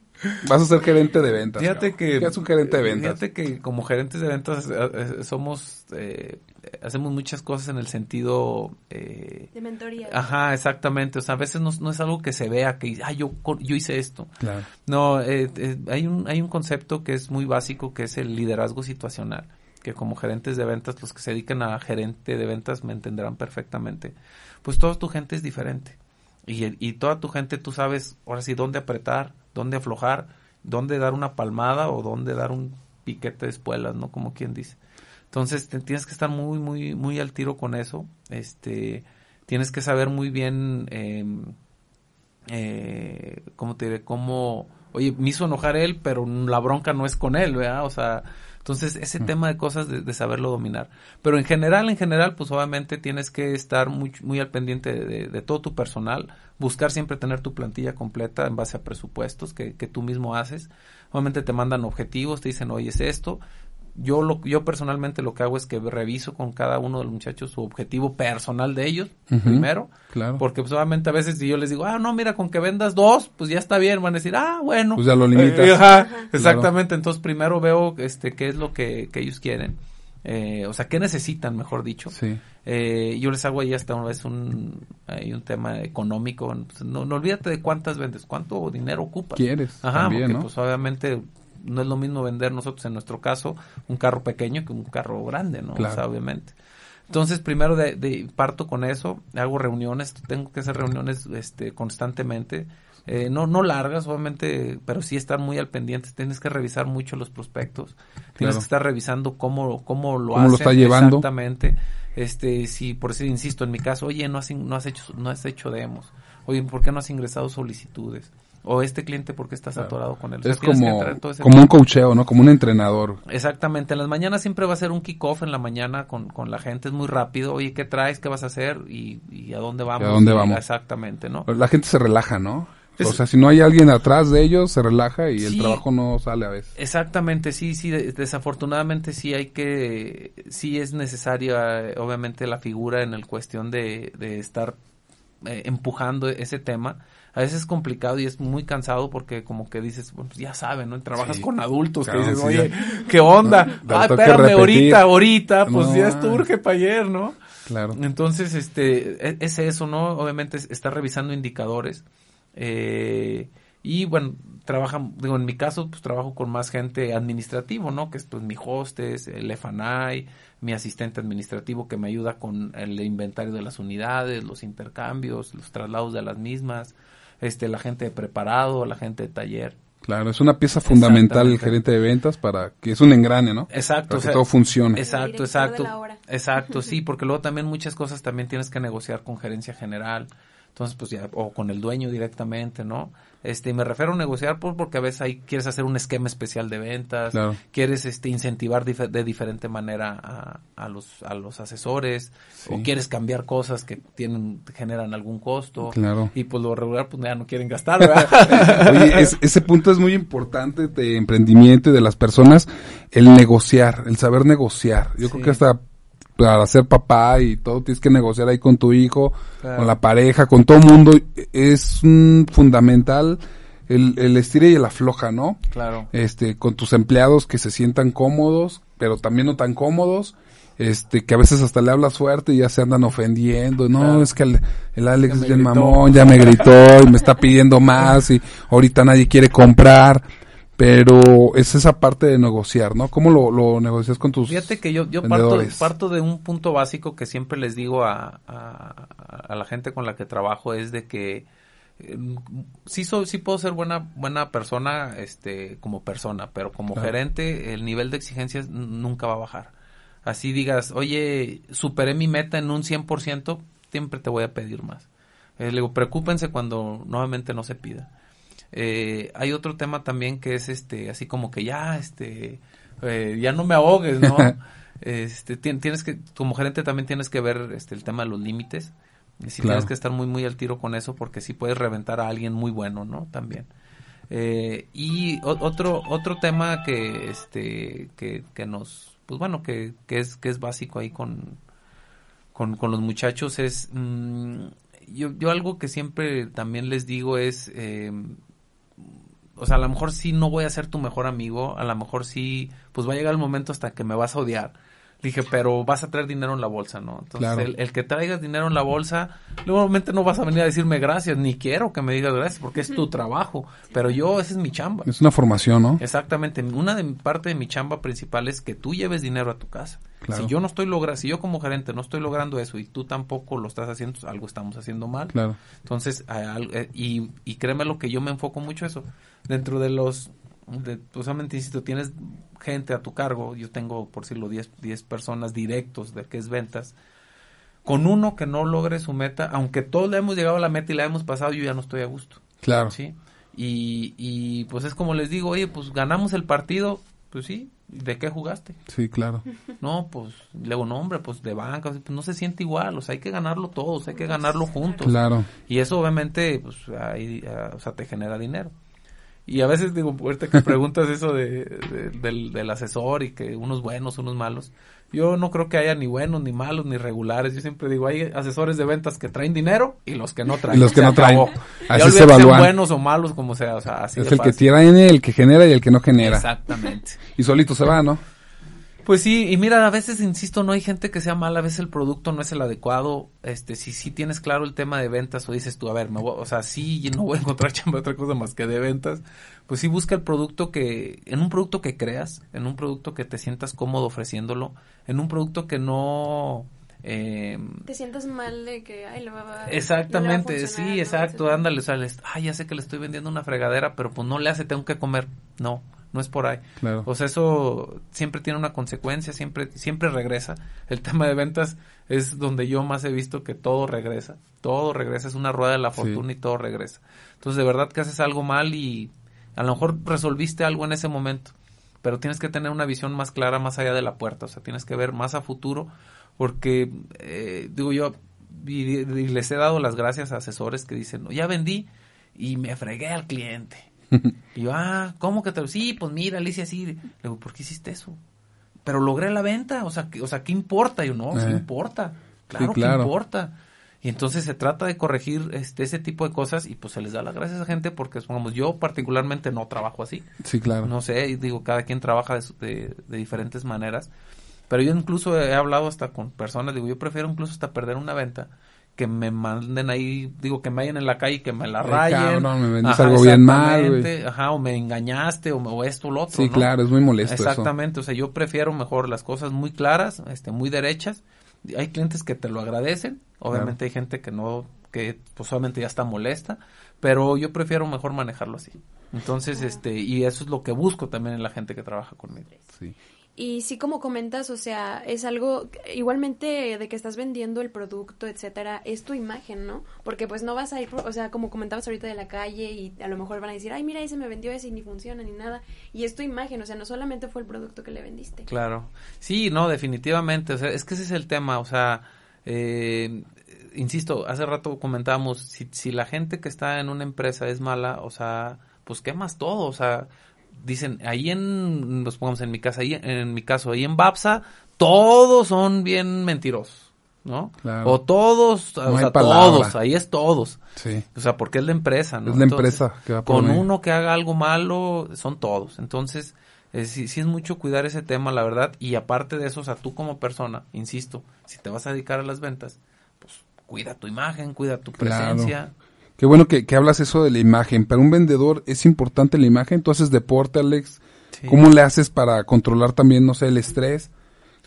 Vas a ser gerente de ventas. Fíjate que. ¿Qué es un gerente de ventas? Fíjate que como gerentes de ventas eh, eh, somos. Eh, hacemos muchas cosas en el sentido. Eh, de mentoría. Ajá, exactamente. O sea, a veces no, no es algo que se vea, que. Ah, yo, yo hice esto. Claro. No, hay, un, hay un concepto que es muy básico que es el liderazgo situacional. Que como gerentes de ventas, los que se dedican a gerente de ventas me entenderán perfectamente. Pues toda tu gente es diferente. Y, y toda tu gente tú sabes, ahora sí, dónde apretar dónde aflojar, dónde dar una palmada o dónde dar un piquete de espuelas, ¿no? Como quien dice. Entonces tienes que estar muy, muy, muy al tiro con eso. Este, tienes que saber muy bien, em, eh, ¿cómo te diré? Cómo, oye, me hizo enojar él, pero la bronca no es con él, ¿verdad? O sea, entonces, ese tema de cosas de, saberlo dominar. Pero en general, en general, pues obviamente tienes que estar muy, muy al pendiente de, todo tu personal, buscar siempre tener tu plantilla completa en base a presupuestos que, que tú mismo haces. Obviamente te mandan objetivos, te dicen, oye, es esto, yo lo yo personalmente lo que hago es que reviso con cada uno de los muchachos su objetivo personal de ellos primero. claro. Porque pues obviamente a veces si yo les digo ah no mira con que vendas dos pues ya está bien van a decir ah bueno pues ya lo limitas. eh, ajá, exactamente. Entonces primero veo este qué es lo que, que ellos quieren eh, o sea qué necesitan mejor dicho. Sí. eh, yo les hago ahí hasta una vez un hay un tema económico. No, no olvídate de cuántas vendes cuánto dinero ocupas. Quieres ajá porque pues obviamente no es lo mismo vender nosotros en nuestro caso un carro pequeño que un carro grande, ¿no? obviamente. Entonces, primero de, parto con eso, hago reuniones, tengo que hacer reuniones este, constantemente, eh, no, no largas, obviamente, pero sí estar muy al pendiente, tienes que revisar mucho los prospectos, tienes que estar revisando cómo, cómo lo ¿Cómo lo está llevando? Exactamente, este, si por decir, insisto, en mi caso, oye, no has, no has hecho, no has hecho demos, oye, ¿por qué no has ingresado solicitudes? O este cliente porque estás atorado con él. Es como, como un cocheo, ¿no? Como un entrenador. Exactamente. En las mañanas siempre va a ser un kickoff en la mañana con, con la gente. Es muy rápido. Oye, ¿qué traes? ¿Qué vas a hacer? ¿Y, y a dónde vamos? ¿A dónde vamos? Exactamente, ¿no? La gente se relaja, ¿no? o sea, si no hay alguien atrás de ellos, se relaja y el trabajo no sale a veces. Exactamente, sí, sí, desafortunadamente sí hay que, sí es necesaria, obviamente, la figura en el cuestión de, de estar eh, empujando ese tema a veces es complicado y es muy cansado porque como que dices, bueno, pues ya saben, ¿no? Trabajas con adultos que dices, oye, ¿qué onda? ah, espérame, ahorita, ahorita, pues ya es urge para ayer, ¿no? Claro. Entonces, este, e, es, eso, ¿no? Obviamente está revisando indicadores. Eh, y bueno, trabaja, digo, en mi caso, pues trabajo con más gente administrativo, ¿no? Que es pues mi hostes, el FNI, mi asistente administrativo que me ayuda con el inventario de las unidades, los intercambios, los traslados de las mismas, este, la gente de preparado, la gente de taller. Claro, es una pieza fundamental el gerente de ventas para que es un engrane, ¿no? Exacto. Para que todo funcione. Exacto, exacto. Exacto, sí, porque luego también muchas cosas también tienes que negociar con gerencia general. Entonces, pues ya, o con el dueño directamente, ¿no? Este, me refiero a negociar pues porque a veces ahí quieres hacer un esquema especial de ventas, quieres este incentivar de diferente manera a, a, los a los asesores o quieres cambiar cosas que tienen generan algún costo y pues lo regular pues ya no quieren gastar, ¿verdad? Oye, ese punto es muy importante de emprendimiento y de las personas el negociar, el saber negociar. Yo creo que hasta para ser papá y todo tienes que negociar ahí con tu hijo, con la pareja, con todo el mundo. Es fundamental el, el estire y el afloja, ¿no? Claro. Este, con tus empleados que se sientan cómodos, pero también no tan cómodos. Este, que a veces hasta le hablas fuerte y ya se andan ofendiendo. No, es que el, el Alex es el mamón, ya me gritó y me está pidiendo más y ahorita nadie quiere comprar. Pero es esa parte de negociar, ¿no? ¿Cómo lo, lo negocias con tus Fíjate que yo, yo parto, parto, de un punto básico que siempre les digo a, a, a la gente con la que trabajo, es de que eh, sí soy, sí puedo ser buena buena persona este como persona pero como gerente el nivel de exigencias nunca va a bajar. Así digas oye superé mi meta en un 100% siempre te voy a pedir más eh, le digo preocúpense cuando nuevamente no se pida eh, hay otro tema también que es este así como que ya este eh, ya no me ahogues no este tienes que como gerente también tienes que ver este el tema de los límites y si tienes que estar muy, muy al tiro con eso porque si puedes reventar a alguien muy bueno, ¿no? También. Eh, y otro, otro tema que, este, que, que nos, pues bueno, que, que, es, que es básico ahí con, con, con los muchachos es, mm, yo, yo algo que siempre también les digo es, eh, o sea, a lo mejor sí no voy a ser tu mejor amigo, a lo mejor sí, pues va a llegar el momento hasta que me vas a odiar Dije, pero vas a traer dinero en la bolsa, ¿no? Entonces, el, que traigas dinero en la bolsa, normalmente no vas a venir a decirme gracias, ni quiero que me digas gracias, porque es tu trabajo. Pero yo, esa es mi chamba. Es una formación, ¿no? Exactamente. Una de parte de mi chamba principal es que tú lleves dinero a tu casa. Si yo no estoy logrando, si yo como gerente no estoy logrando eso y tú tampoco lo estás haciendo, pues algo estamos haciendo mal. Claro. Entonces, eh, y, y créeme lo que yo me enfoco mucho eso. Dentro de los de, solamente insisto, tienes gente a tu cargo, yo tengo, por decirlo, 10, 10 personas directos de que es ventas, con uno que no logre su meta, aunque todos le hemos llegado a la meta y la hemos pasado, yo ya no estoy a gusto. Claro. ¿sí? Y, y pues es como les digo, oye, pues ganamos el partido, pues sí, ¿de qué jugaste? Sí, claro. No, pues, luego, no, hombre, pues de banca, pues no se siente igual, o sea, hay que ganarlo todos, hay que ganarlo juntos. Claro. Y eso obviamente, pues, ahí, ah, o sea, te genera dinero. Y a veces digo, ahorita que preguntas eso de, del, del, asesor y que unos buenos, unos malos, yo no creo que haya ni buenos, ni malos, ni regulares. Yo siempre digo, hay asesores de ventas que traen dinero y los que no traen. Y los que no traen. Así se evalúan. buenos o malos, como sea. O sea así es el que tiene, el que genera y el que no genera. Exactamente. Y solito se va, ¿no? Pues sí, y mira, a veces, insisto, no hay gente que sea mala, a veces el producto no es el adecuado, este, si sí tienes claro el tema de ventas o dices tú, a ver, me o sea, sí, no voy a encontrar chamba otra cosa más que de ventas, pues sí busca el producto que, en un producto que creas, en un producto que te sientas cómodo ofreciéndolo, en un producto que no... Eh, te sientas mal de que, ay, lo va, Exactamente, sí, exacto, ándale, o sea, ay, ya sé que le estoy vendiendo una fregadera, pero pues no le hace, tengo que comer, no, no es por ahí. Claro. O sea, eso siempre tiene una consecuencia, siempre, siempre regresa. El tema de ventas es donde yo más he visto que todo regresa. Todo regresa, es una rueda de la fortuna y todo regresa. Entonces, de verdad que haces algo mal y a lo mejor resolviste algo en ese momento, pero tienes que tener una visión más clara más allá de la puerta. O sea, tienes que ver más a futuro porque, eh, digo yo, y, les he dado las gracias a asesores que dicen, ya vendí y me fregué al cliente y yo, ah, ¿cómo que te Sí, pues mira, Alicia, así. Le digo, ¿por qué hiciste eso? Pero logré la venta, o sea, o sea ¿qué importa? Y yo, no, sí eh. importa. Claro, que importa. Y entonces se trata de corregir este ese tipo de cosas y pues se les da las gracias a gente porque, supongamos, yo particularmente no trabajo así. Sí, claro. No sé, digo, cada quien trabaja de, de, diferentes maneras. Pero yo incluso he hablado hasta con personas, digo, yo prefiero incluso hasta perder una venta que me manden ahí, digo, que me vayan en la calle y que me la rayen. no me vendiste algo bien mal, Ajá, o me engañaste, o, o esto o lo otro, Sí, claro, es muy molesto Exactamente, o sea, yo prefiero mejor las cosas muy claras, este, muy derechas. Hay clientes que te lo agradecen, obviamente hay gente que no, que pues solamente ya está molesta, pero yo prefiero mejor manejarlo así. Entonces, este, y eso es lo que busco también en la gente que trabaja conmigo. Sí. Y sí, como comentas, o sea, es algo igualmente de que estás vendiendo el producto, etcétera, es tu imagen, ¿no? Porque pues no vas a ir, o sea, como comentabas ahorita de la calle y a lo mejor van a decir, ay, mira, ahí se me vendió ese y ni funciona ni nada. Y es tu imagen, o sea, no solamente fue el producto que le vendiste. Claro. Sí, no, definitivamente. O sea, es que ese es el tema, o sea, eh, insisto, hace rato comentábamos, si, si la gente que está en una empresa es mala, o sea, pues quemas todo, o sea, dicen, ahí en, nos pongamos en mi casa, ahí, en mi caso, ahí en Babsa, todos son bien mentirosos, ¿no? O todos, o sea, todos, ahí es todos. Sí. O sea, porque es la empresa, ¿no? Es la empresa que va Con uno que haga algo malo, son todos. Entonces, eh, sí, sí, es mucho cuidar ese tema, la verdad. Y aparte de eso, o sea, tú como persona, insisto, si te vas a dedicar a las ventas, pues cuida tu imagen, cuida tu presencia. Qué bueno que, que hablas eso de la imagen. Para un vendedor es importante la imagen. Tú haces deporte, Alex. Sí. ¿Cómo le haces para controlar también, no sé, el estrés?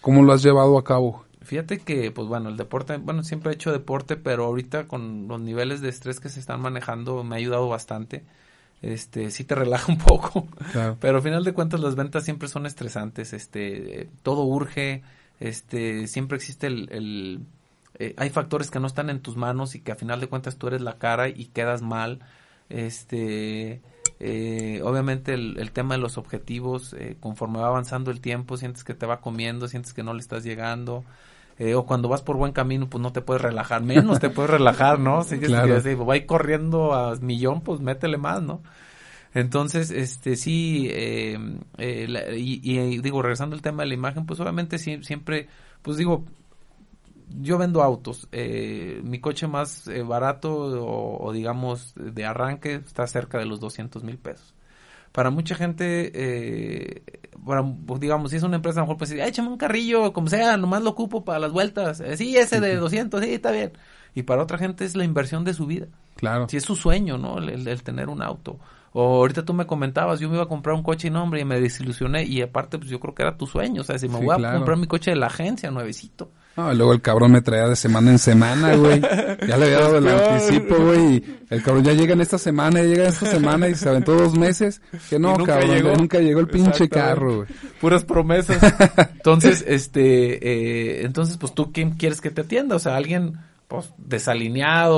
¿Cómo lo has llevado a cabo? Fíjate que, pues bueno, el deporte, bueno, siempre he hecho deporte, pero ahorita con los niveles de estrés que se están manejando me ha ayudado bastante. Este, sí te relaja un poco, Claro. pero al final de cuentas las ventas siempre son estresantes, este, eh, todo urge, este, siempre existe el, el eh, hay factores que no están en tus manos y que a final de cuentas tú eres la cara y quedas mal, este, eh, obviamente el, el tema de los objetivos, eh, conforme va avanzando el tiempo, sientes que te va comiendo, sientes que no le estás llegando, eh, o cuando vas por buen camino, pues no te puedes relajar, menos te puedes relajar, ¿no? Si Claro. si va a ir corriendo a millón, pues métele más, ¿no? Entonces, este, sí, eh, eh, la- y, y digo, regresando al tema de la imagen, pues obviamente sí, siempre, pues digo, yo vendo autos, eh, mi coche más eh, barato o, o digamos de arranque está cerca de los 200 mil pesos. Para mucha gente, eh, para, pues, digamos, si es una empresa, a lo mejor pues, "Ay, échame un carrillo, como sea, nomás lo ocupo para las vueltas. Eh, sí, ese de 200, sí, está bien. Y para otra gente es la inversión de su vida. Claro. Si es su sueño, ¿no? El, el- el tener un auto. O ahorita tú me comentabas, yo me iba a comprar un coche y no, hombre, y me desilusioné. Y aparte, pues yo creo que era tu sueño. O sea, si me Sí, voy a claro. comprar mi coche de la agencia, nuevecito. No, y luego el cabrón me traía de semana en semana, güey. Ya le había dado el anticipo, güey. El cabrón ya llega en esta semana, ya llega en esta semana y se aventó dos meses. Que no, nunca cabrón, llegó. nunca llegó el pinche carro, güey. Puras promesas. Entonces, este, eh, entonces, pues tú, ¿quién quieres que te atienda? O sea, alguien, pues, desalineado,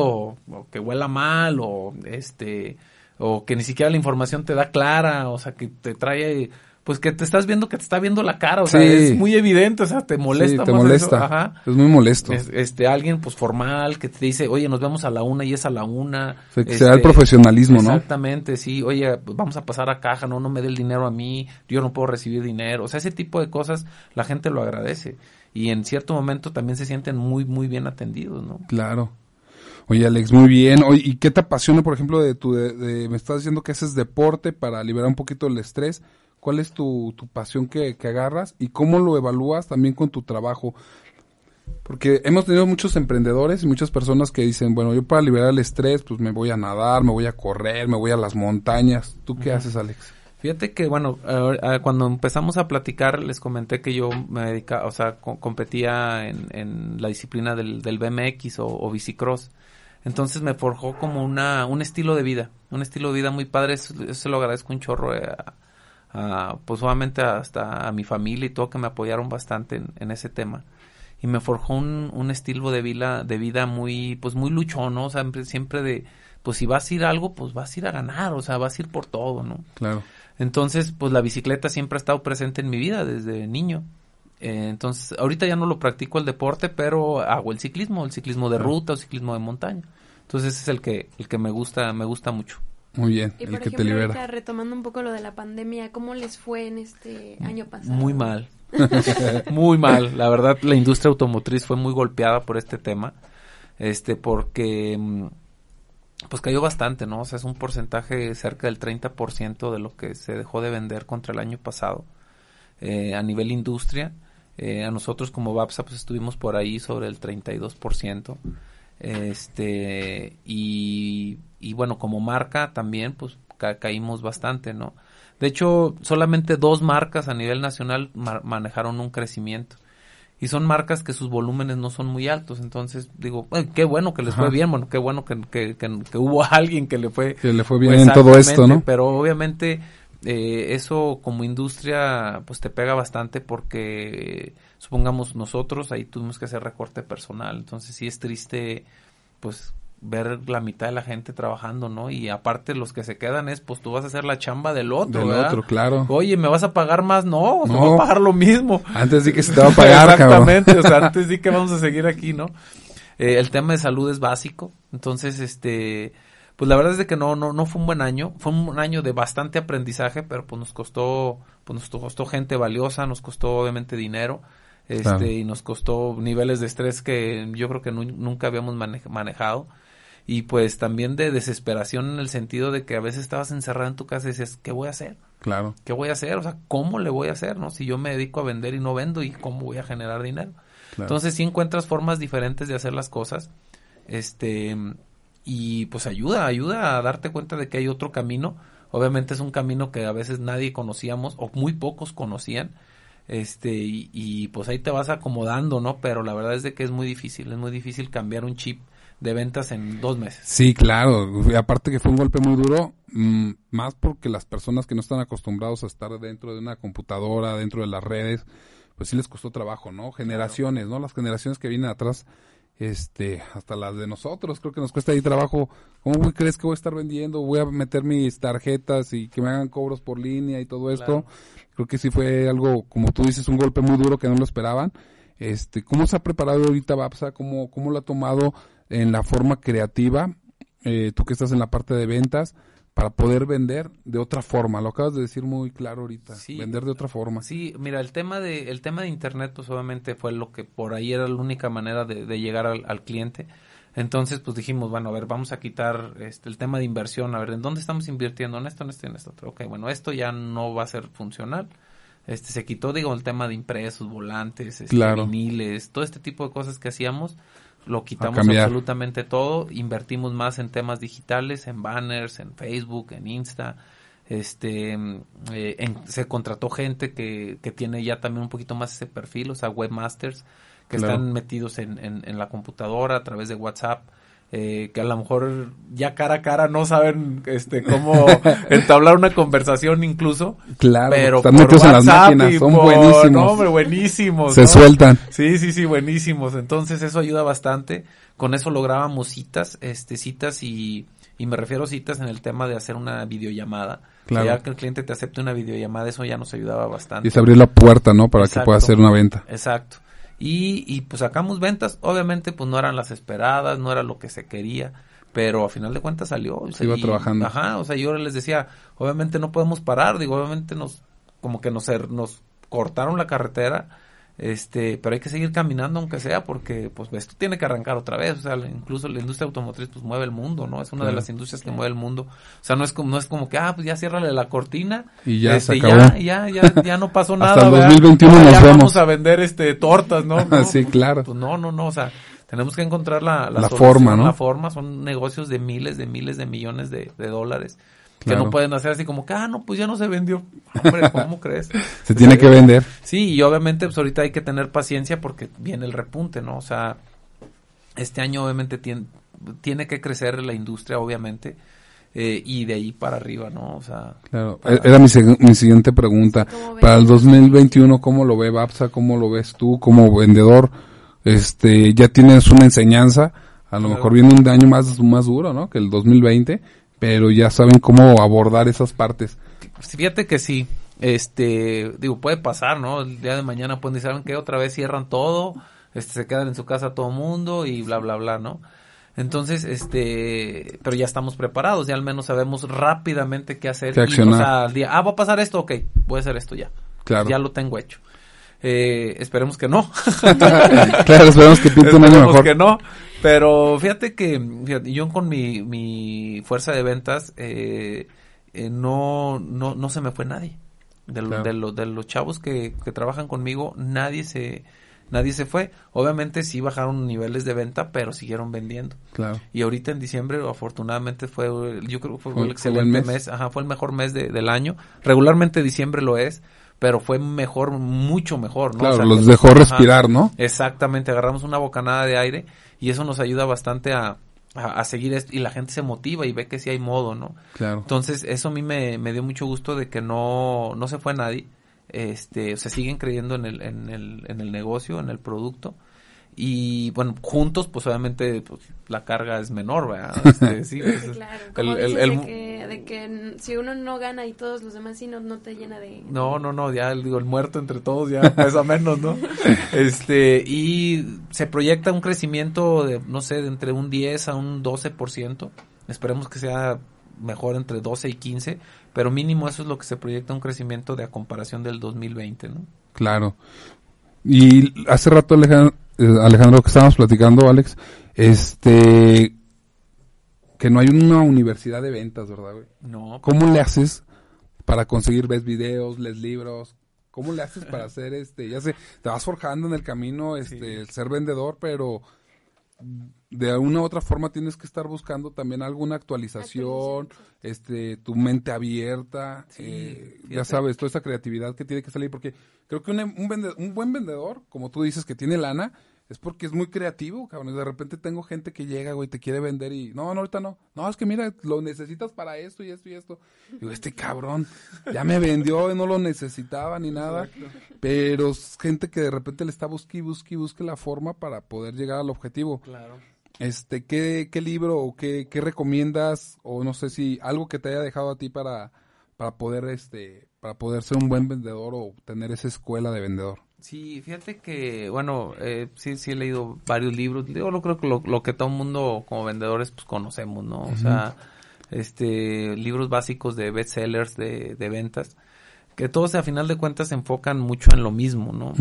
o que huela mal, o este, o que ni siquiera la información te da clara, o sea, que te trae, pues que te estás viendo que te está viendo la cara, o sea, es muy evidente, o sea, te molesta. Sí, te más molesta. eso, Ajá. Es muy molesto. Es- este, alguien, pues, formal, que te dice, oye, nos vemos a la una y es a la una. O sea, que Este, sea el profesionalismo, ¿no? Exactamente, sí. Oye, pues, vamos a pasar a caja, no, no me dé el dinero a mí, yo no puedo recibir dinero. O sea, ese tipo de cosas la gente lo agradece. Y en cierto momento también se sienten muy, muy bien atendidos, ¿no? Claro. Oye, Alex, muy bien. Oye, ¿y qué te apasiona, por ejemplo, de tu, de, de- me estás diciendo que haces deporte para liberar un poquito el estrés? ¿Cuál es tu, tu pasión que, que agarras y cómo lo evalúas también con tu trabajo? Porque hemos tenido muchos emprendedores y muchas personas que dicen, bueno, yo para liberar el estrés, pues me voy a nadar, me voy a correr, me voy a las montañas. ¿Tú qué haces, Alex? Fíjate que, bueno, eh, cuando empezamos a platicar, les comenté que yo me dedicaba, o sea, co- competía en, en la disciplina del, del BMX o, o bicicross. Entonces me forjó como una, un estilo de vida, un estilo de vida muy padre, eso, eso se lo agradezco un chorro eh, a, a, pues obviamente hasta a mi familia y todo que me apoyaron bastante en, en ese tema. Y me forjó un, un estilo de vida, de vida muy, pues muy luchón, ¿no? O sea, siempre, de, pues si vas a ir a algo, pues vas a ir a ganar, o sea, vas a ir por todo, ¿no? Claro. Entonces, pues la bicicleta siempre ha estado presente en mi vida desde niño. Eh, entonces, ahorita ya no lo practico el deporte, pero hago el ciclismo, el ciclismo de Claro. ruta o ciclismo de montaña. Entonces, ese es el que el que me gusta, me gusta mucho. Muy bien, Y el por que te ejemplo, libera. ahorita retomando un poco lo de la pandemia, ¿cómo les fue en este año pasado? Muy mal. muy mal. La verdad, la industria automotriz fue muy golpeada por este tema. Este, porque mm, pues cayó bastante, ¿no? O sea, es un porcentaje cerca del 30% de lo que se dejó de vender contra el año pasado eh, a nivel industria. Eh, a nosotros como VAPSA pues estuvimos por ahí sobre el 32%. Este, y, y bueno, como marca también pues ca- caímos bastante, ¿no? De hecho, solamente dos marcas a nivel nacional ma- manejaron un crecimiento. Y son marcas que sus volúmenes no son muy altos. Entonces, digo, "Ay, qué bueno que les Ajá. fue bien, bueno, qué bueno que, que, que- que hubo alguien que le fue Que le fue bien en todo esto, ¿no? Pero obviamente eh, eso como industria pues te pega bastante porque supongamos nosotros ahí tuvimos que hacer recorte personal. Entonces sí es triste pues ver la mitad de la gente trabajando, ¿no? Y aparte los que se quedan es pues tú vas a hacer la chamba del otro, Del ¿verdad? otro, claro. Oye, ¿me vas a pagar más? No, te No. voy a pagar lo mismo. Antes sí que se te va a pagar, cabrón. Exactamente, o sea, antes sí que vamos a seguir aquí, ¿no? Eh, el tema de salud es básico, entonces, este, pues la verdad es de que no, no, no fue un buen año, fue un año de bastante aprendizaje, pero pues nos costó, pues nos costó gente valiosa, nos costó obviamente dinero, este, Claro. y nos costó niveles de estrés que yo creo que nu- nunca habíamos mane- manejado. Y pues también de desesperación en el sentido de que a veces estabas encerrado en tu casa y decías, ¿qué voy a hacer? Claro. ¿Qué voy a hacer? O sea, ¿cómo le voy a hacer? ¿No? Si yo me dedico a vender y no vendo, ¿y cómo voy a generar dinero? Claro. Entonces, sí encuentras formas diferentes de hacer las cosas. Este, y pues ayuda, ayuda a darte cuenta de que hay otro camino. Obviamente es un camino que a veces nadie conocíamos o muy pocos conocían. Este, y, y pues ahí te vas acomodando, ¿no? Pero la verdad es de que es muy difícil, es muy difícil cambiar un chip de ventas en dos meses. Sí, claro. Aparte que fue un golpe muy duro, mm, más porque las personas que no están acostumbrados a estar dentro de una computadora, dentro de las redes, pues sí les costó trabajo, ¿no? Generaciones, ¿no? Las generaciones que vienen atrás, este, hasta las de nosotros, creo que nos cuesta ahí trabajo. ¿Cómo crees que voy a estar vendiendo? Voy a meter mis tarjetas y que me hagan cobros por línea y todo esto. Creo que sí fue algo, como tú dices, un golpe muy duro que no lo esperaban. Este, ¿cómo se ha preparado ahorita Bapsa? ¿Cómo, cómo lo ha tomado en la forma creativa? Eh, tú que estás en la parte de ventas, para poder vender de otra forma. Lo acabas de decir muy claro ahorita. vender de otra forma. Sí, mira, el tema de el tema de internet, pues obviamente fue lo que por ahí era la única manera de, llegar al, cliente. Entonces, pues dijimos, bueno, a ver, vamos a quitar este, el tema de inversión, a ver, ¿en dónde estamos invirtiendo? En esto, en esto, en esto. Ok, bueno, esto ya no va a ser funcional. Este, se quitó, digo, el tema de impresos, volantes, este, viniles, todo este tipo de cosas que hacíamos lo quitamos absolutamente todo, invertimos más en temas digitales, en banners, en Facebook, en Insta, este eh, se contrató gente que, que tiene ya también un poquito más ese perfil, o sea, webmasters que están metidos en, en, la computadora a través de WhatsApp. Eh, que a lo mejor ya cara a cara no saben este cómo entablar una conversación incluso. Claro, pero están metidos en las máquinas, son buenísimos. No, hombre, buenísimos. Se sueltan. Sí, sí, sí, buenísimos. Entonces eso ayuda bastante. Con eso lográbamos citas, este, citas y, y me refiero a citas en el tema de hacer una videollamada. Claro. ya que el cliente te acepte una videollamada, eso ya nos ayudaba bastante. Y se abrió la puerta, ¿no? Para que pueda hacer una venta. Exacto. Y, y pues sacamos ventas, obviamente pues no eran las esperadas, no era lo que se quería, pero a final de cuentas salió. Se iba trabajando. Ajá, o sea, yo les decía, obviamente no podemos parar, digo, obviamente nos, como que nos, nos cortaron la carretera, este, pero hay que seguir caminando aunque sea porque pues esto tiene que arrancar otra vez, o sea, incluso la industria automotriz pues mueve el mundo, ¿no? Es una de las industrias que mueve el mundo. O sea, no es como no es como que ah, pues ya ciérrale la cortina y ya este, ya, ya, ya, ya no pasó nada, Hasta el 2021 nos ya vemos. vamos a vender este tortas, ¿no? sí, claro. Pues no, no, no, o sea, tenemos que encontrar la, la, forma, ¿no? La forma, son negocios de miles, de miles de millones de, de dólares que no pueden hacer así como que, ah, no, pues ya no se vendió. Hombre, ¿cómo crees? se tiene que vender. Sí, y obviamente pues ahorita hay que tener paciencia porque viene el repunte, ¿no? O sea, este año obviamente tiene, tiene que crecer la industria, obviamente. Eh, y de ahí para arriba, ¿no? O sea, claro. Era mi, mi siguiente pregunta. Para el 2021, ¿cómo lo ve Bapsa? ¿Cómo lo ves tú como vendedor? Este, ya tienes una enseñanza, a lo mejor viene un año más, más duro, ¿no? Que el 2020 pero ya saben cómo abordar esas partes. Fíjate que sí, este, digo, puede pasar, ¿no? El día de mañana pueden decir, ¿saben qué? Otra vez cierran todo, este, se quedan en su casa todo mundo y bla, bla, bla, ¿no? Entonces, este, pero ya estamos preparados, ya al menos sabemos rápidamente qué hacer. ¿Qué accionar? al día, ah, va a pasar esto, ok, voy a hacer esto ya. Claro. Ya lo tengo hecho. Eh, esperemos que no. claro, esperemos que pinte un año mejor. que no. Pero fíjate que yo con mi, mi fuerza de ventas eh, eh, no, no, no se me fue nadie. De, de, de los chavos que, que trabajan conmigo, nadie se nadie se fue. Obviamente sí bajaron niveles de venta, pero siguieron vendiendo. Claro. Y ahorita en diciembre, afortunadamente, fue, yo creo que fue, un excelente mes. Ajá, fue el mejor mes de, del año. Regularmente diciembre lo es, pero fue mejor, mucho mejor, ¿no? Claro, los dejó respirar, ¿no? Exactamente, agarramos una bocanada de aire y eso nos ayuda bastante a, a, seguir esto y la gente se motiva y ve que sí hay modo, ¿no? Claro. Entonces, eso a mí me, me dio mucho gusto de que no, no se fue nadie, este, se siguen creyendo en el, en el, en el negocio, en el producto y bueno, juntos pues obviamente pues, la carga es menor, ¿verdad? Este, sí, pues, claro, como el, de, que, de, que, si uno no gana y todos los demás sí no, no te llena de... No, no, no, ya digo, el muerto entre todos ya pesa menos, ¿no? este, y se proyecta un crecimiento de, no sé, de entre un 10 a un 12%, esperemos que sea mejor entre 12 y 15, pero mínimo eso es lo que se proyecta un crecimiento de a comparación del 2020, ¿no? Claro. Y hace rato Alejandro Alejandro, que estábamos platicando, Alex, este, que no hay una universidad de ventas, ¿verdad, güey? No. ¿Cómo le haces para conseguir, ves videos, lees libros? ¿Cómo le haces para hacer este, ya sé, te vas forjando en el camino, este, ser vendedor, pero de alguna u otra forma tienes que estar buscando también alguna actualización, este, tu mente abierta, eh, ya sabes, toda esa creatividad que tiene que salir, porque creo que un, un, un buen vendedor, como tú dices, que tiene lana, es porque es muy creativo, cabrón. De repente tengo gente que llega, güey, te quiere vender y no, no, ahorita no. No, es que mira, lo necesitas para esto y esto y esto. Digo, este cabrón ya me vendió y no lo necesitaba ni nada. Pero es gente que de repente le está busque y busque y busque la forma para poder llegar al objetivo. Claro. Este, ¿qué, qué libro o qué, qué recomiendas? O no sé si algo que te haya dejado a ti para, para poder, este, para poder ser un buen vendedor o tener esa escuela de vendedor. Sí, fíjate que, bueno, eh, sí, sí he leído varios libros. Yo lo creo que lo, lo que todo el mundo como vendedores pues conocemos, ¿no? O sea, este, libros básicos de bestsellers de, de ventas que todos a final de cuentas se enfocan mucho en lo mismo, ¿no?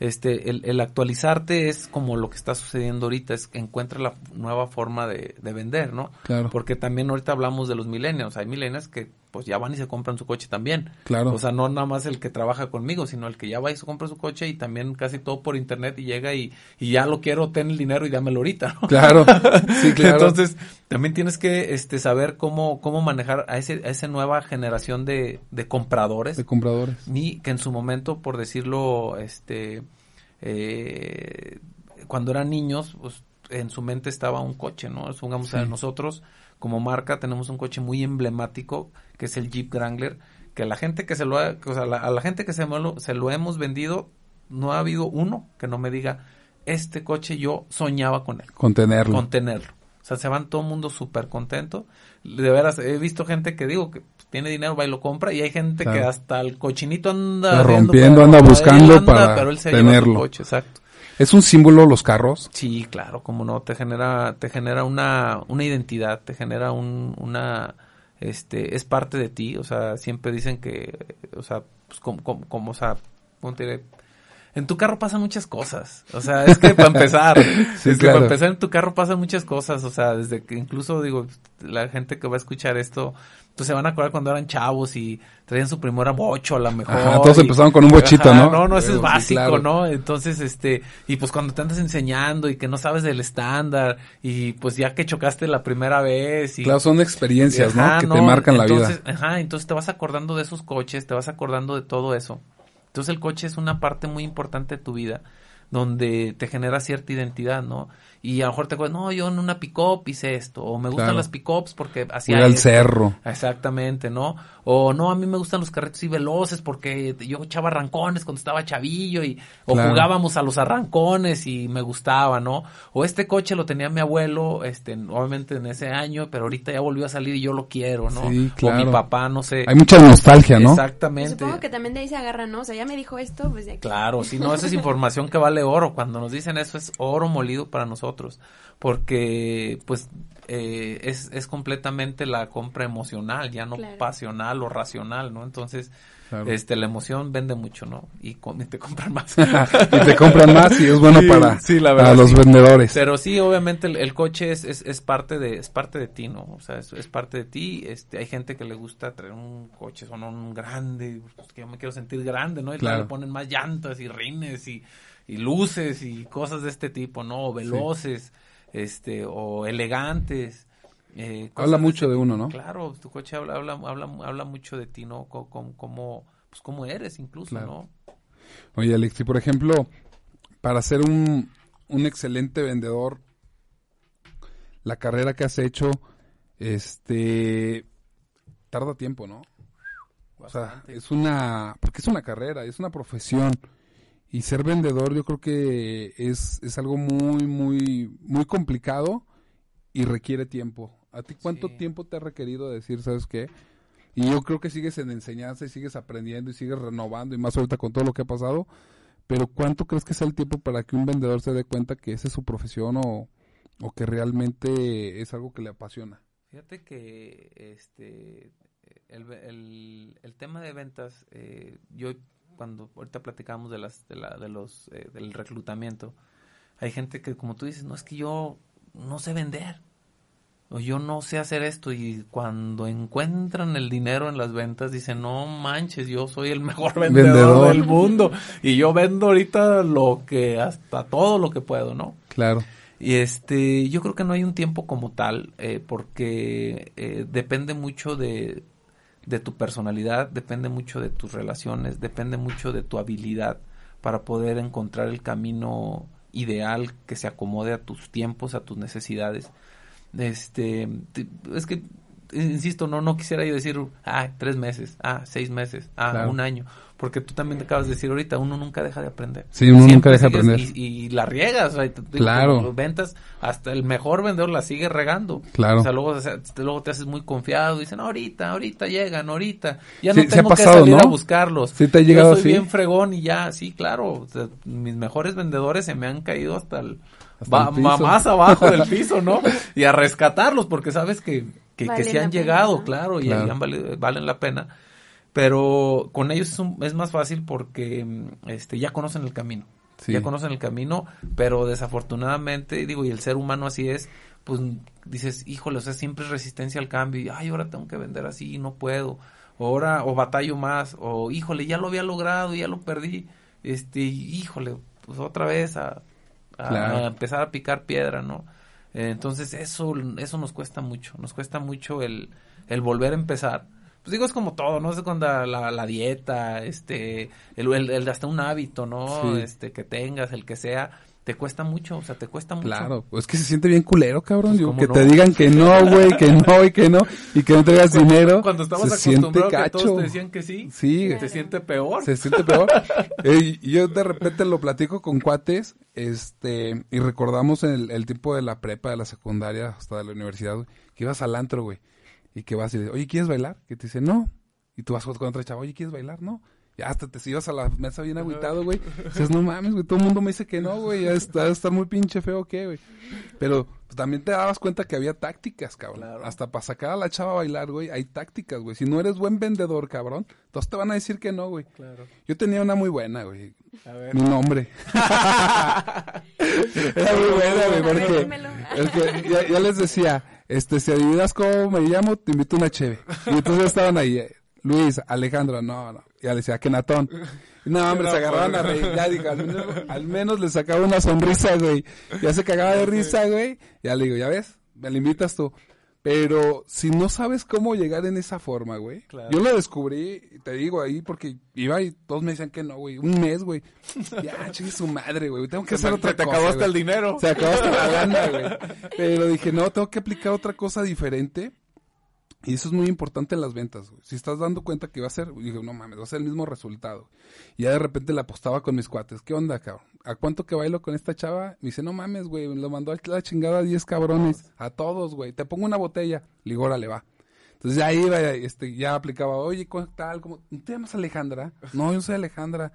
Este, el, el, actualizarte es como lo que está sucediendo ahorita, es que encuentra la nueva forma de, de vender, ¿no? Claro. Porque también ahorita hablamos de los millennials, hay millennials que pues ya van y se compran su coche también. Claro. O sea, no nada más el que trabaja conmigo, sino el que ya va y se compra su coche y también casi todo por internet y llega y, y ya lo quiero, ten el dinero y dámelo ahorita, ¿no? Claro, sí, claro. Entonces, también tienes que este, saber cómo, cómo manejar a, ese, a esa nueva generación de, de compradores. De compradores. Y que en su momento, por decirlo, este, eh, cuando eran niños, pues en su mente estaba un coche, ¿no? Supongamos sí. nosotros como marca tenemos un coche muy emblemático que es el Jeep Wrangler que la gente que se lo ha, o sea, la, a la gente que se, lo, se lo hemos vendido no ha habido uno que no me diga este coche yo soñaba con él con tenerlo. Con tenerlo. O sea se van todo el mundo súper contento de veras he visto gente que digo que tiene dinero va y lo compra y hay gente claro. que hasta el cochinito anda rompiendo anda buscando anda, para pero él se tenerlo. coche, exacto ¿Es un símbolo los carros? Sí, claro, como no, te genera, te genera una, una identidad, te genera un, una, este, es parte de ti, o sea, siempre dicen que, o sea, pues como, como, como o sea. En tu carro pasan muchas cosas, o sea, es que para empezar, sí, es que para empezar en tu carro pasan muchas cosas, o sea, desde que incluso digo, la gente que va a escuchar esto, pues se van a acordar cuando eran chavos y traían su primera bocho a lo mejor. Ajá, todos y, empezaron con un bochito, ajá, ¿no? No, no, eso es sí, básico, claro. ¿no? Entonces, este, y pues cuando te andas enseñando y que no sabes del estándar y pues ya que chocaste la primera vez y... Claro, son experiencias, ajá, ¿no? Que no, te marcan entonces, la vida. Ajá, entonces te vas acordando de esos coches, te vas acordando de todo eso. Entonces el coche es una parte muy importante de tu vida donde te genera cierta identidad, ¿no? Y a lo mejor te acuerdas, no, yo en una pick-up hice esto, o me gustan Claro. las pick-ups porque hacía al esto. cerro. Exactamente, ¿no? O no, a mí me gustan los carretos y veloces porque yo echaba arrancones cuando estaba chavillo y o Claro. jugábamos a los arrancones y me gustaba, ¿no? O este coche lo tenía mi abuelo, este, obviamente en ese año, pero ahorita ya volvió a salir y yo lo quiero, ¿no? Sí, O claro. mi papá, no sé. Hay mucha nostalgia, ¿no? Exactamente. Supongo que también de ahí se agarra, ¿no? O sea, ya me dijo esto, pues de aquí. Claro, si no, esa es información que vale oro. Cuando nos dicen eso es oro molido para nosotros, porque pues eh, es, es completamente la compra emocional, ya no Claro. pasional o racional, ¿no? Entonces, Claro. este, la emoción vende mucho, ¿no? Y, te compran más. y te compran más y es bueno Sí, para, sí, la para verdad, los sí. vendedores. Pero sí, obviamente el, el coche es, es, es parte de es parte de ti, ¿no? O sea, es, es parte de ti. Este, hay gente que le gusta traer un coche son un grande, pues, que yo me quiero sentir grande, ¿no? Y Claro. le ponen más llantas y rines y, y luces y cosas de este tipo, ¿no? O veloces, este, o elegantes. Eh, Habla mucho este de uno. ¿no? Claro, tu coche habla, habla, habla, habla mucho de ti, ¿no? Co- Como, pues cómo eres incluso, Claro. ¿no? Oye, Alex, y por ejemplo, para ser un, un excelente vendedor, la carrera que has hecho, este, tarda tiempo, ¿no? O sea, es una, porque es una carrera, es una profesión. Y ser vendedor yo creo que es, es algo muy, muy, muy complicado y requiere tiempo. ¿A ti cuánto Sí. tiempo te ha requerido decir, sabes qué? Y yo creo que sigues en enseñanza y sigues aprendiendo y sigues renovando y más ahorita con todo lo que ha pasado. Pero ¿cuánto crees que sea el tiempo para que un vendedor se dé cuenta que esa es su profesión o, o que realmente es algo que le apasiona? Fíjate que este el, el, el tema de ventas, eh, yo cuando ahorita platicamos de las de, la, de los eh, del reclutamiento, hay gente que como tú dices, no es que yo no sé vender o yo no sé hacer esto y cuando encuentran el dinero en las ventas dicen no manches yo soy el mejor vendedor, Vendedor. del mundo y yo vendo ahorita lo que hasta todo lo que puedo no Claro. Y este, yo creo que no hay un tiempo como tal, eh, porque eh, depende mucho de, de tu personalidad, depende mucho de tus relaciones, depende mucho de tu habilidad para poder encontrar el camino ideal que se acomode a tus tiempos, a tus necesidades. Este, es que insisto, no, no quisiera yo decir, ah, tres meses, ah, seis meses, ah, un año, porque tú también te acabas de decir ahorita, uno nunca deja de aprender. Sí, uno nunca deja de aprender. Y, la riegas, claro. ventas, hasta el mejor vendedor la sigue regando. Claro. O sea, luego, luego te haces muy confiado, dicen, ahorita, ahorita llegan, ahorita, ya no tengo que salir a buscarlos. Sí, te ha llegado yo soy bien fregón y ya, sí, claro, mis mejores vendedores se me han caído hasta el... más abajo del piso, ¿no? Y a rescatarlos, porque sabes que que, se han llegado, claro, y valen la pena. Pero con ellos es, más fácil porque este, ya conocen el camino. Ya conocen el camino, pero desafortunadamente, digo, y el ser humano así es, pues dices, híjole, o sea, siempre es resistencia al cambio, y ay, ahora tengo que vender así y no puedo, o ahora, o batallo más, o híjole, ya lo había logrado, ya lo perdí, este, híjole, pues otra vez a, a empezar a picar piedra, ¿no? entonces eso, eso nos cuesta mucho, nos cuesta mucho el, el volver a empezar. Pues digo, es como todo, ¿no? Es cuando la, la dieta, este, el, el, hasta un hábito, ¿no? Este, que tengas, el que sea, te cuesta mucho, o sea, te cuesta mucho. Claro, pues que se siente bien culero, cabrón. Pues, que te digan que no, güey, que no y que no, y que no traigas dinero. Cuando estamos acostumbrados que todos te decían que sí, sí. se siente peor. Se siente peor. yo de repente lo platico con cuates, este, y recordamos el, el tiempo de la prepa, de la secundaria, hasta de la universidad, que ibas al antro, güey, y que vas y dices, oye, ¿quieres bailar? Que te dice, no. Y tú vas con otra chava, oye, ¿quieres bailar? No ya hasta te ibas a la mesa bien agüitado, güey. Dices, no mames, güey, todo el mundo me dice que no, güey, ya está, está muy pinche feo, ¿qué, güey? Pero pues, también te dabas cuenta que había tácticas, cabrón. Hasta para sacar a la chava a bailar, güey, hay tácticas, güey. Si no eres buen vendedor, cabrón, todos te van a decir que no, güey. Claro. Yo tenía una muy buena, güey. A ver. Mi nombre. Era muy buena, güey, porque, ya, ya, les decía, este, si adivinas cómo me llamo, te invito una cheve. Y entonces estaban ahí, eh, Luis, Alejandro, no, no. Ya le decía, Kenatón. No, hombre, se agarraban a reír. Ya digo, al menos, le sacaba una sonrisa, güey. Ya se cagaba de risa, güey. Ya le digo, ¿ya ves? Me la invitas tú. Pero si no sabes cómo llegar en esa forma, güey. Yo lo descubrí, te digo ahí, porque iba y todos me decían que no, güey. Un mes, güey. Ya, chingue su madre, güey. Tengo que hacer otra cosa. Te acabó hasta el dinero. Se acabó hasta la gana, güey. Pero dije, no, tengo que aplicar otra cosa diferente. Y eso es muy importante en las ventas, güey. Si estás dando cuenta que va a ser, dije, no mames, va a ser el mismo resultado. Y ya de repente le apostaba con mis cuates. ¿Qué onda, cabrón? ¿A cuánto que bailo con esta chava? Me dice, no mames, güey, lo mandó a la chingada a 10 cabrones. A todos, güey. Te pongo una botella. Le digo, órale, va. Entonces ya iba, este, ya aplicaba, oye, ¿cómo tal? ¿Cómo? ¿Te llamas Alejandra? No, yo soy Alejandra.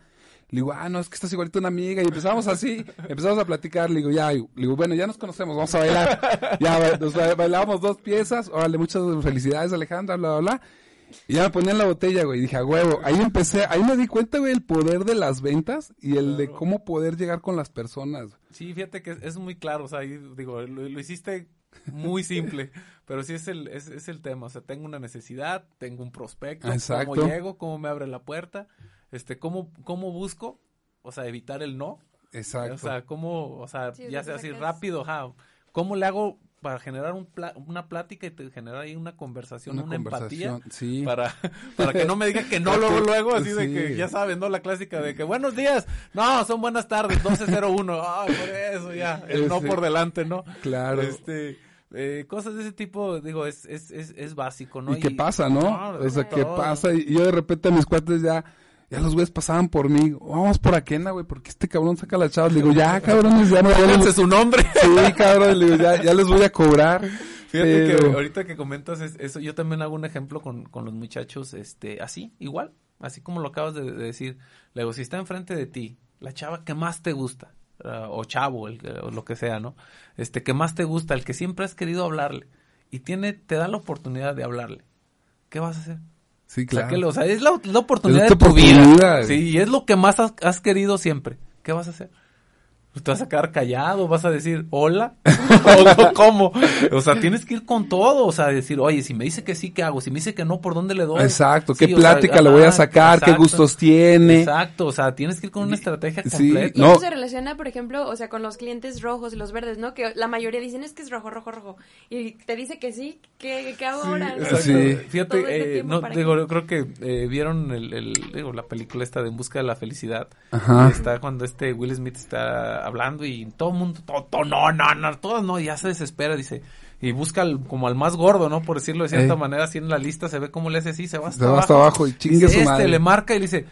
Le digo, ah, no, es que estás igualito una amiga. Y empezamos así, empezamos a platicar. Le digo, ya, le digo, bueno, ya nos conocemos, vamos a bailar. Ya, nos bailábamos dos piezas. Órale, muchas felicidades, Alejandra, bla, bla, bla. Y ya me ponían la botella, güey. Y dije, a huevo. Ahí empecé, ahí me di cuenta, güey, el poder de las ventas y el de cómo poder llegar con las personas. Sí, fíjate que es muy claro. O sea, ahí, digo, lo, hiciste muy simple, pero sí es el, es, es, el tema. O sea, tengo una necesidad, tengo un prospecto, Exacto. cómo llego, cómo me abre la puerta este, ¿cómo, cómo busco? O sea, evitar el no. Exacto. O sea, ¿cómo, o sea, ya sea así rápido, ¿cómo le hago para generar un una plática y te generar ahí una conversación, una, empatía sí. para, para que no me diga que no luego, luego, así de que ya sabes, ¿no? La clásica de que buenos días, no, son buenas tardes, 1201, ah, por eso ya, el no por delante, ¿no? Claro. Este, eh, cosas de ese tipo, digo, es, es, es, es básico, ¿no? Y, qué pasa, ¿no? o sea, qué pasa y yo de repente a mis cuates ya ya los güeyes pasaban por mí. Vamos por Aquena, güey, porque este cabrón saca la chava. Le digo, ya, cabrones, ya no. Ya su nombre. Sí, cabrón, le digo, ya, ya les voy a cobrar. Fíjate que ahorita que comentas eso, yo también hago un ejemplo con, con los muchachos, este, así, igual, así como lo acabas de, decir. Le digo, si está enfrente de ti, la chava que más te gusta, uh, o chavo, el, o lo que sea, ¿no? Este, que más te gusta, el que siempre has querido hablarle, y tiene, te da la oportunidad de hablarle, ¿qué vas a hacer? Sí, claro. O sea, es la, oportunidad de tu vida. Sí, y es lo que más has, querido siempre. ¿Qué vas a hacer? Te vas a quedar callado, vas a decir hola, o cómo, o sea, tienes que ir con todo, o sea, decir, oye, si me dice que sí, ¿qué hago? Si me dice que no, ¿por dónde le doy? Exacto, qué plática le voy a sacar, qué gustos tiene. Exacto, o sea, tienes que ir con una estrategia completa. Sí, no. eso se relaciona, por ejemplo, o sea, con los clientes rojos y los verdes, ¿no? Que la mayoría dicen es que es rojo, rojo, rojo, y te dice que sí, ¿qué, qué hago ahora? Sí, fíjate, eh, no, digo, creo que eh, vieron el, digo, la película esta de En busca de la felicidad, Ajá. está cuando este Will Smith está hablando y todo el mundo, todo, no, no, no, todo no, ya se desespera, dice, y busca como al más gordo, ¿no? Por decirlo de cierta manera, así en la lista se ve cómo le hace así, se va hasta, se abajo, va hasta abajo. y chingue su este, le marca y le dice,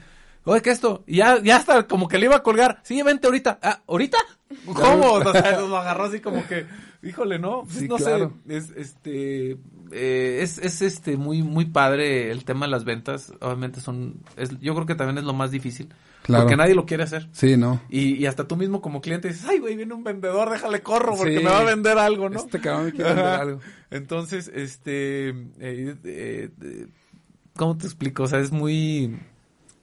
oye, ¿qué esto? Y ya, ya hasta como que le iba a colgar, sí, vente ahorita, ah, ¿ahorita? ¿Cómo? o sea, lo agarró así como que, híjole, no, pues, no sé, es, este, eh, es, es este, muy, muy padre el tema de las ventas, obviamente son, es, yo creo que también es lo más difícil, porque nadie lo quiere hacer. Sí, ¿no? Y, y hasta tú mismo como cliente dices, ay, güey, viene un vendedor, déjale corro porque me va a vender algo, ¿no? Este cabrón me quiere vender algo. Entonces, este, eh, eh, ¿cómo te explico? O sea, es muy...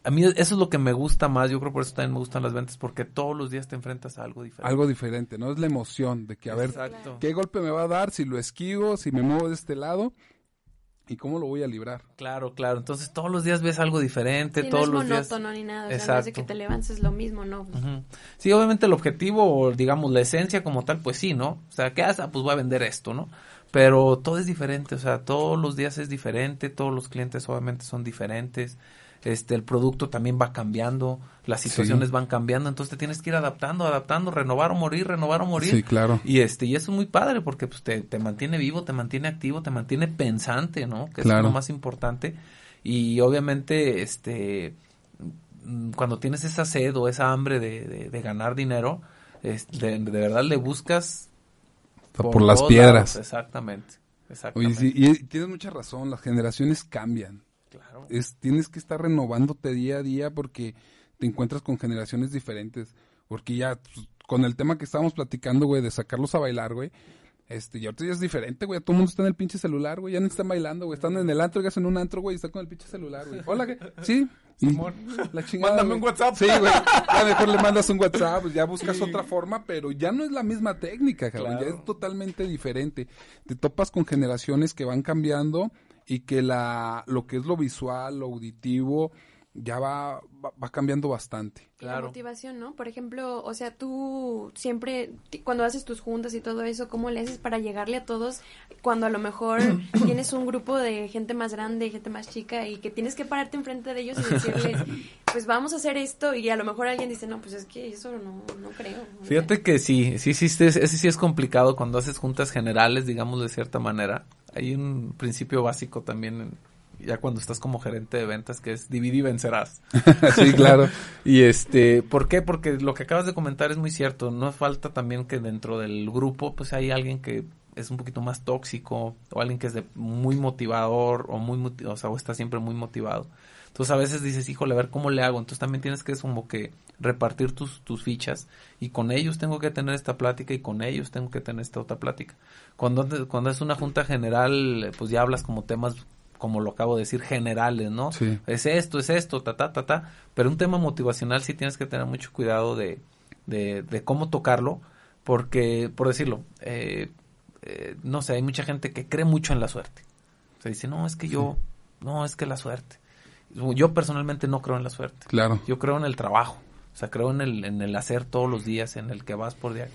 A mí eso es lo que me gusta más, yo creo por eso también me gustan las ventas, porque todos los días te enfrentas a algo diferente. Algo diferente, ¿no? Es la emoción de que, a ver, ¿qué golpe me va a dar? Si lo esquivo, si me muevo de este lado ¿Y cómo lo voy a librar? Claro, claro. Entonces todos los días ves algo diferente, todos no es monótono ni nada. O sea, que te levantes lo mismo, ¿no? Sí, obviamente el objetivo, o digamos, la esencia como tal, pues sí, ¿no? O sea, ¿qué haces? Ah, pues voy a vender esto, ¿no? Pero todo es diferente, o sea, todos los días es diferente, todos los clientes obviamente son diferentes este el producto también va cambiando, las situaciones van cambiando, entonces te tienes que ir adaptando, adaptando, renovar o morir, renovar o morir. Sí, claro. Y este y eso es muy padre porque pues te, te mantiene vivo, te mantiene activo, te mantiene pensante, ¿no? Que es lo más importante. Y obviamente este cuando tienes esa sed o esa hambre de, de, ganar dinero, de, verdad le buscas por, las piedras. exactamente. exactamente. y tienes mucha razón, las generaciones cambian. Es, tienes que estar renovándote día a día porque te encuentras con generaciones diferentes. Porque ya, pues, con el tema que estábamos platicando, güey, de sacarlos a bailar, güey. Este, y ahorita ya es diferente, güey. Todo el mundo está en el pinche celular, güey. Ya no están bailando, güey. Están en el antro, ya en un antro, güey. Y están con el pinche celular, güey. Hola, ¿qué? Sí. la chingada, Mándame un WhatsApp. Sí, güey. Ya mejor le mandas un WhatsApp, ya buscas otra forma, pero ya no es la misma técnica, cabrón. Ya es totalmente diferente. Te topas con generaciones que van cambiando y que la, lo que es lo visual, lo auditivo, ya va, va, cambiando bastante. La motivación, ¿no? Por ejemplo, o sea, tú siempre, cuando haces tus juntas y todo eso, ¿cómo le haces para llegarle a todos cuando a lo mejor tienes un grupo de gente más grande, gente más chica y que tienes que pararte enfrente de ellos y decirles, pues vamos a hacer esto y a lo mejor alguien dice, no, pues es que eso no, no creo. Fíjate que sí, sí, sí, ese sí es complicado cuando haces juntas generales, digamos de cierta manera. Hay un principio básico también ya cuando estás como gerente de ventas, que es dividir y vencerás. sí, claro. y este, ¿por qué? Porque lo que acabas de comentar es muy cierto. No falta también que dentro del grupo, pues hay alguien que es un poquito más tóxico, o alguien que es de muy motivador, o muy, o sea, o está siempre muy motivado. Entonces a veces dices, híjole, a ver cómo le hago. Entonces también tienes que como que repartir tus, tus fichas y con ellos tengo que tener esta plática y con ellos tengo que tener esta otra plática. Cuando, cuando es una junta general, pues ya hablas como temas como lo acabo de decir, generales, ¿no? Es esto, es esto, ta, ta, ta, ta. Pero un tema motivacional sí tienes que tener mucho cuidado de, de, de cómo tocarlo, porque, por decirlo, eh, eh, no sé, hay mucha gente que cree mucho en la suerte. Se dice, no, es que yo, no, es que la suerte. Yo personalmente no creo en la suerte. Claro. Yo creo en el trabajo. O sea, creo en el, en el hacer todos los días, en el que vas por día.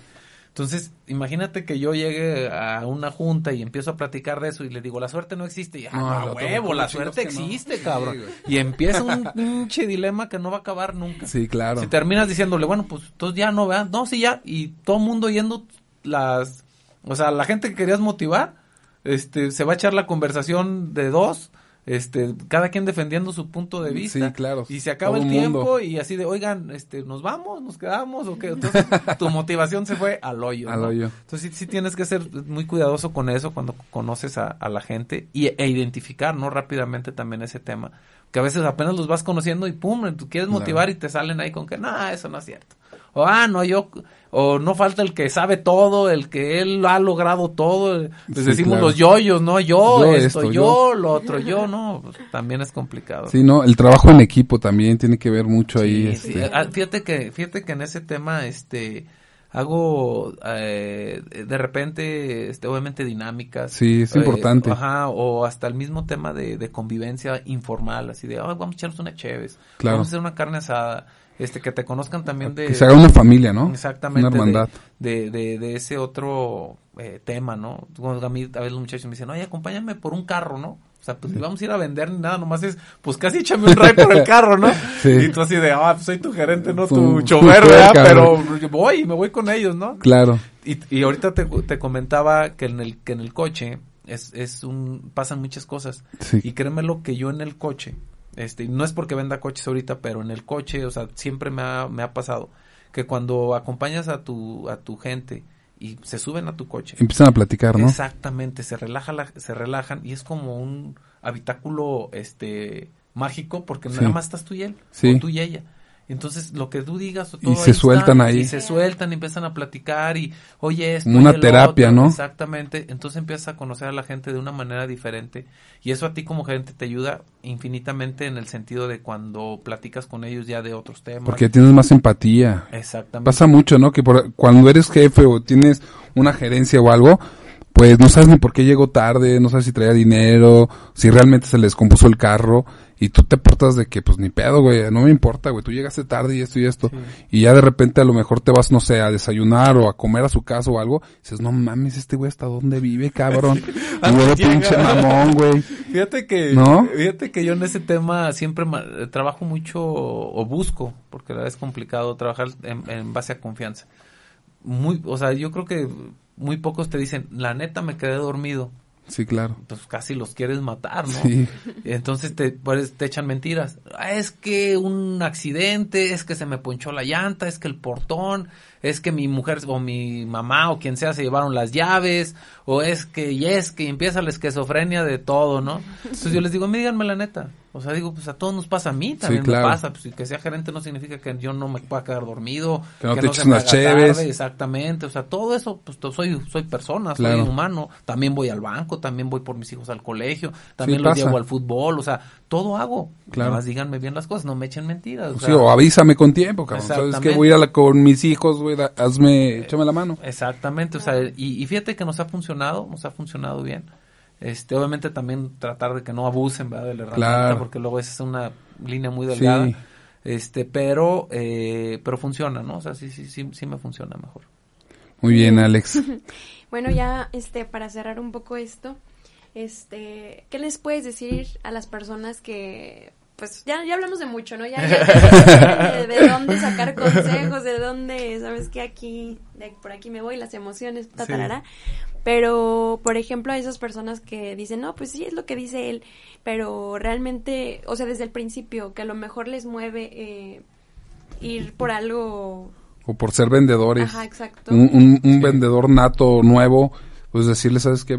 Entonces, imagínate que yo llegue a una junta y empiezo a platicar de eso y le digo, la suerte no existe. Y, ah, huevo, la suerte existe, cabrón. y empieza un pinche dilema que no va a acabar nunca. Sí, claro. Si terminas diciéndole, bueno, pues entonces ya no vean, no, sí, ya. Y todo el mundo yendo las, o sea, la gente que querías motivar, este, se va a echar la conversación de dos este cada quien defendiendo su punto de vista. sí, claro. y se acaba el tiempo y así de oigan este nos vamos nos quedamos o qué entonces tu motivación se fue al hoyo al hoyo. Entonces sí, sí, tienes que ser muy cuidadoso con eso cuando conoces a, a la gente y, e identificar no rápidamente también ese tema que a veces apenas los vas conociendo y pum tú quieres motivar y te salen ahí con que no eso no es cierto o ah no yo o no falta el que sabe todo, el que él ha logrado todo, pues decimos los yoyos, ¿no? Yo, esto, yo, lo otro, yo, no, pues también es complicado. Sí, no, el trabajo en equipo también tiene que ver mucho ahí. Este... Ah, fíjate que, fíjate que en ese tema, este, hago eh, de repente, este, obviamente dinámicas. Sí, es importante. Ajá, o hasta el mismo tema de, de convivencia informal, así de, vamos a echarnos una chéves, Claro. vamos a hacer una carne asada, este, que te conozcan también de... Que se haga una familia, ¿no? Exactamente. Una hermandad. De, de, de ese otro eh, tema, ¿no? A mí a veces los muchachos me dicen, oye, acompáñame por un carro, ¿no? O sea, pues vamos a ir a vender ni nada, nomás es, pues casi échame un ray por el carro, ¿no? Sí. Y tú así de, ah, pues soy tu gerente, no Tu- tu, chofer, ¿verdad? Pero voy, me voy con ellos, ¿no? Claro. Y, y ahorita te, te comentaba que en el, que en el coche es, es un, pasan muchas cosas. Sí. Y créemelo que yo en el coche, este, no es porque venda coches ahorita, pero en el coche, o sea, siempre me ha, me ha pasado que cuando acompañas a tu, a tu gente y se suben a tu coche, Empiezan a platicar, ¿no? exactamente, se relaja la- se relajan y es como un habitáculo, este, mágico porque Sí. nada más estás tú y él, Sí. o tú y ella. Entonces, lo que tú digas o Y se sueltan ahí. Y se sueltan y empiezan a platicar y, oye, esto. Una oye, terapia, otro. ¿no? Exactamente. Entonces empiezas a conocer a la gente de una manera diferente. Y eso a ti como gente te ayuda infinitamente en el sentido de cuando platicas con ellos ya de otros temas. Porque tienes más empatía. Exactamente. Pasa mucho, ¿no? Que por- cuando eres jefe o tienes una gerencia o algo, pues no sabes ni por qué llegó tarde, no sabes si traía dinero, si realmente se les compuso el carro y tú te portas de que pues ni pedo, güey, no me importa, güey, tú llegaste tarde y esto y esto. Y ya de repente a lo mejor te vas, no sé, a desayunar o a comer a su casa o algo, y dices, no mames, este güey hasta dónde vive, cabrón. y luego pinche mamón, güey. Fíjate que, ¿No? fíjate que yo en ese tema siempre eh, trabajo mucho o busco, porque la verdad es complicado trabajar en, en base a confianza. Muy, o sea, yo creo que muy pocos te dicen, la neta me quedé dormido. Sí, claro. Pues casi los quieres matar, ¿no? Sí. Entonces te, pues, te echan mentiras. Ah, es que un accidente, es que se me ponchó la llanta, es que el portón, es que mi mujer o mi mamá o quien sea se llevaron las llaves, o es que, y es que empieza la esquizofrenia de todo, ¿no? Entonces yo les digo, "Me díganme la neta. O sea, digo, pues a todos nos pasa a mí, también claro. me pasa. Pues que sea gerente no significa que yo no me pueda quedar dormido, Que no te eches se me unas cheves. tarde, exactamente. O sea, todo eso, pues soy, soy persona, Claro. soy humano. También voy al banco, también voy por mis hijos al colegio, también Sí, los pasa. llevo al fútbol, o sea, todo hago. Claro. Nada más díganme bien las cosas, no me echen mentiras. O Sí, sea, o avísame con tiempo, cabrón. Sabes que voy a ir a la- con mis hijos, güey, hazme, échame la mano. Exactamente, o sea, y, y fíjate que nos ha funcionado, nos ha funcionado bien. Este, obviamente también tratar de que no abusen, ¿verdad? De la herramienta, Claro. porque luego esa es una línea muy delgada. Sí. Este, pero, eh, pero funciona, ¿no? O sea, sí, sí, sí, sí me funciona mejor. Muy bien, Alex. Bueno, ya este para cerrar un poco esto, este, ¿qué les puedes decir a las personas que pues ya, ya hablamos de mucho, ¿no? Ya, ya de, de dónde sacar consejos, de dónde, sabes que aquí, de por aquí me voy, las emociones, tatarara. Pero, por ejemplo, a esas personas que dicen, no, pues sí, es lo que dice él, pero realmente, o sea, desde el principio, que a lo mejor les mueve eh, ir por algo... O por ser vendedores. Ajá, exacto. Un, un- un vendedor nato nuevo, pues decirle, ¿sabes qué?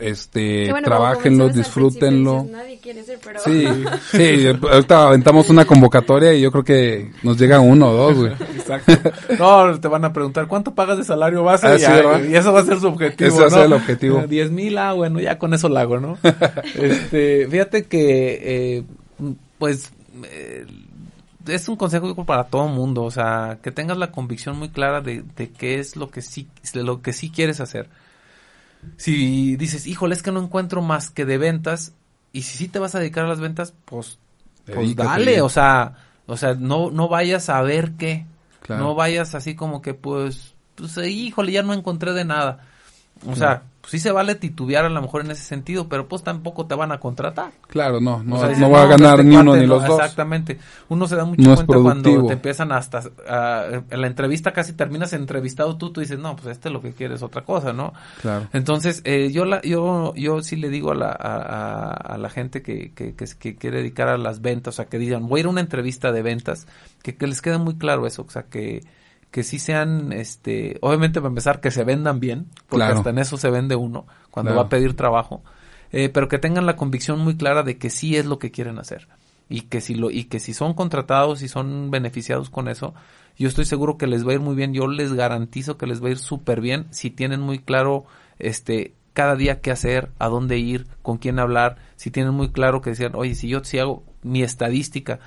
Este, bueno, trabajenlo, disfrútenlo. Nadie quiere ser, pero... Sí, sí, ahorita aventamos una convocatoria y yo creo que nos llega uno o dos, güey. Exacto. No, te van a preguntar, ¿cuánto pagas de salario base? Ah, y, sí, y eso va a ser su objetivo, Ese va a ser el objetivo. 10 mil, ah, bueno, ya con eso lo hago, ¿no? este, fíjate que, eh, pues, eh, es un consejo para todo el mundo, o sea, que tengas la convicción muy clara de, de qué es lo que sí, de lo que sí quieres hacer. Si dices, híjole, es que no encuentro más que de ventas, y si sí te vas a dedicar a las ventas, pues, pues dale, o sea, o sea, no, no vayas a ver qué, Claro. no vayas así como que pues, pues híjole, ya no encontré de nada. O sea, pues sí se vale titubear a lo mejor en ese sentido, pero pues tampoco te van a contratar. Claro, no, no, O sea, no va a ganar este ni uno ni los dos. Exactamente. Uno se da mucho No cuenta cuando te empiezan hasta, a- en la entrevista casi terminas entrevistado tú, tú dices, no, pues este lo que quiere es otra cosa, ¿no? Claro. Entonces, eh, yo, la, yo, yo sí le digo a la, a, a- a la gente que, que, que, que quiere dedicar a las ventas, o sea, que digan, voy a ir a una entrevista de ventas, que, que les quede muy claro eso, o sea, que, que sí sean, este, obviamente para empezar, que se vendan bien, porque Claro. hasta en eso se vende uno, cuando Claro. va a pedir trabajo, eh, pero que tengan la convicción muy clara de que sí es lo que quieren hacer y que si lo y que si son contratados y son beneficiados con eso yo estoy seguro que les va a ir muy bien yo les garantizo que les va a ir súper bien si tienen muy claro este cada día qué hacer a dónde ir con quién hablar si tienen muy claro que decían oye si yo si hago mi estadística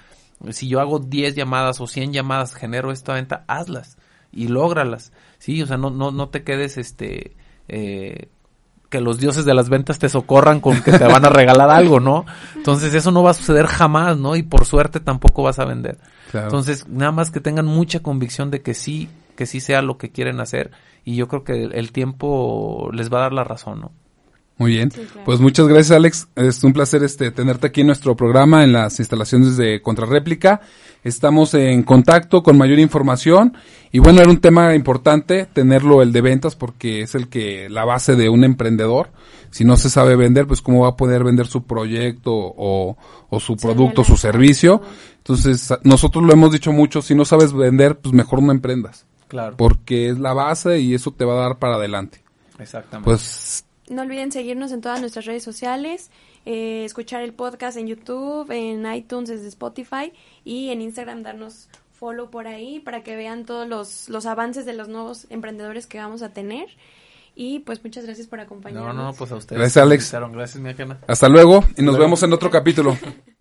si yo hago 10 llamadas o 100 llamadas genero esta venta hazlas y lógralas. Sí, o sea, no, no, no te quedes, este, eh, que los dioses de las ventas te socorran con que te van a regalar algo, ¿no? Entonces eso no va a suceder jamás, ¿no? Y por suerte tampoco vas a vender. Entonces, nada más que tengan mucha convicción de que sí, que sí sea lo que quieren hacer y yo creo que el, tiempo les va a dar la razón, ¿no? Muy bien. Pues muchas gracias, Alex. Es un placer este tenerte aquí en nuestro programa en las instalaciones de Contrarréplica. Estamos en contacto con mayor información y bueno, era un tema importante tenerlo el de ventas porque es el que la base de un emprendedor. Si no se sabe vender, pues cómo va a poder vender su proyecto o, o su producto, su servicio. Entonces, nosotros lo hemos dicho mucho, si no sabes vender, pues mejor no emprendas. Claro. Porque es la base y eso te va a dar para adelante. Exactamente. Pues no olviden seguirnos en todas nuestras redes sociales, eh, escuchar el podcast en YouTube, en iTunes, desde Spotify y en Instagram darnos follow por ahí para que vean todos los, los avances de los nuevos emprendedores que vamos a tener. Y pues muchas gracias por acompañarnos. No, no, pues a ustedes. Gracias, Alex. Gracias, mi Hasta luego y nos vemos en otro capítulo.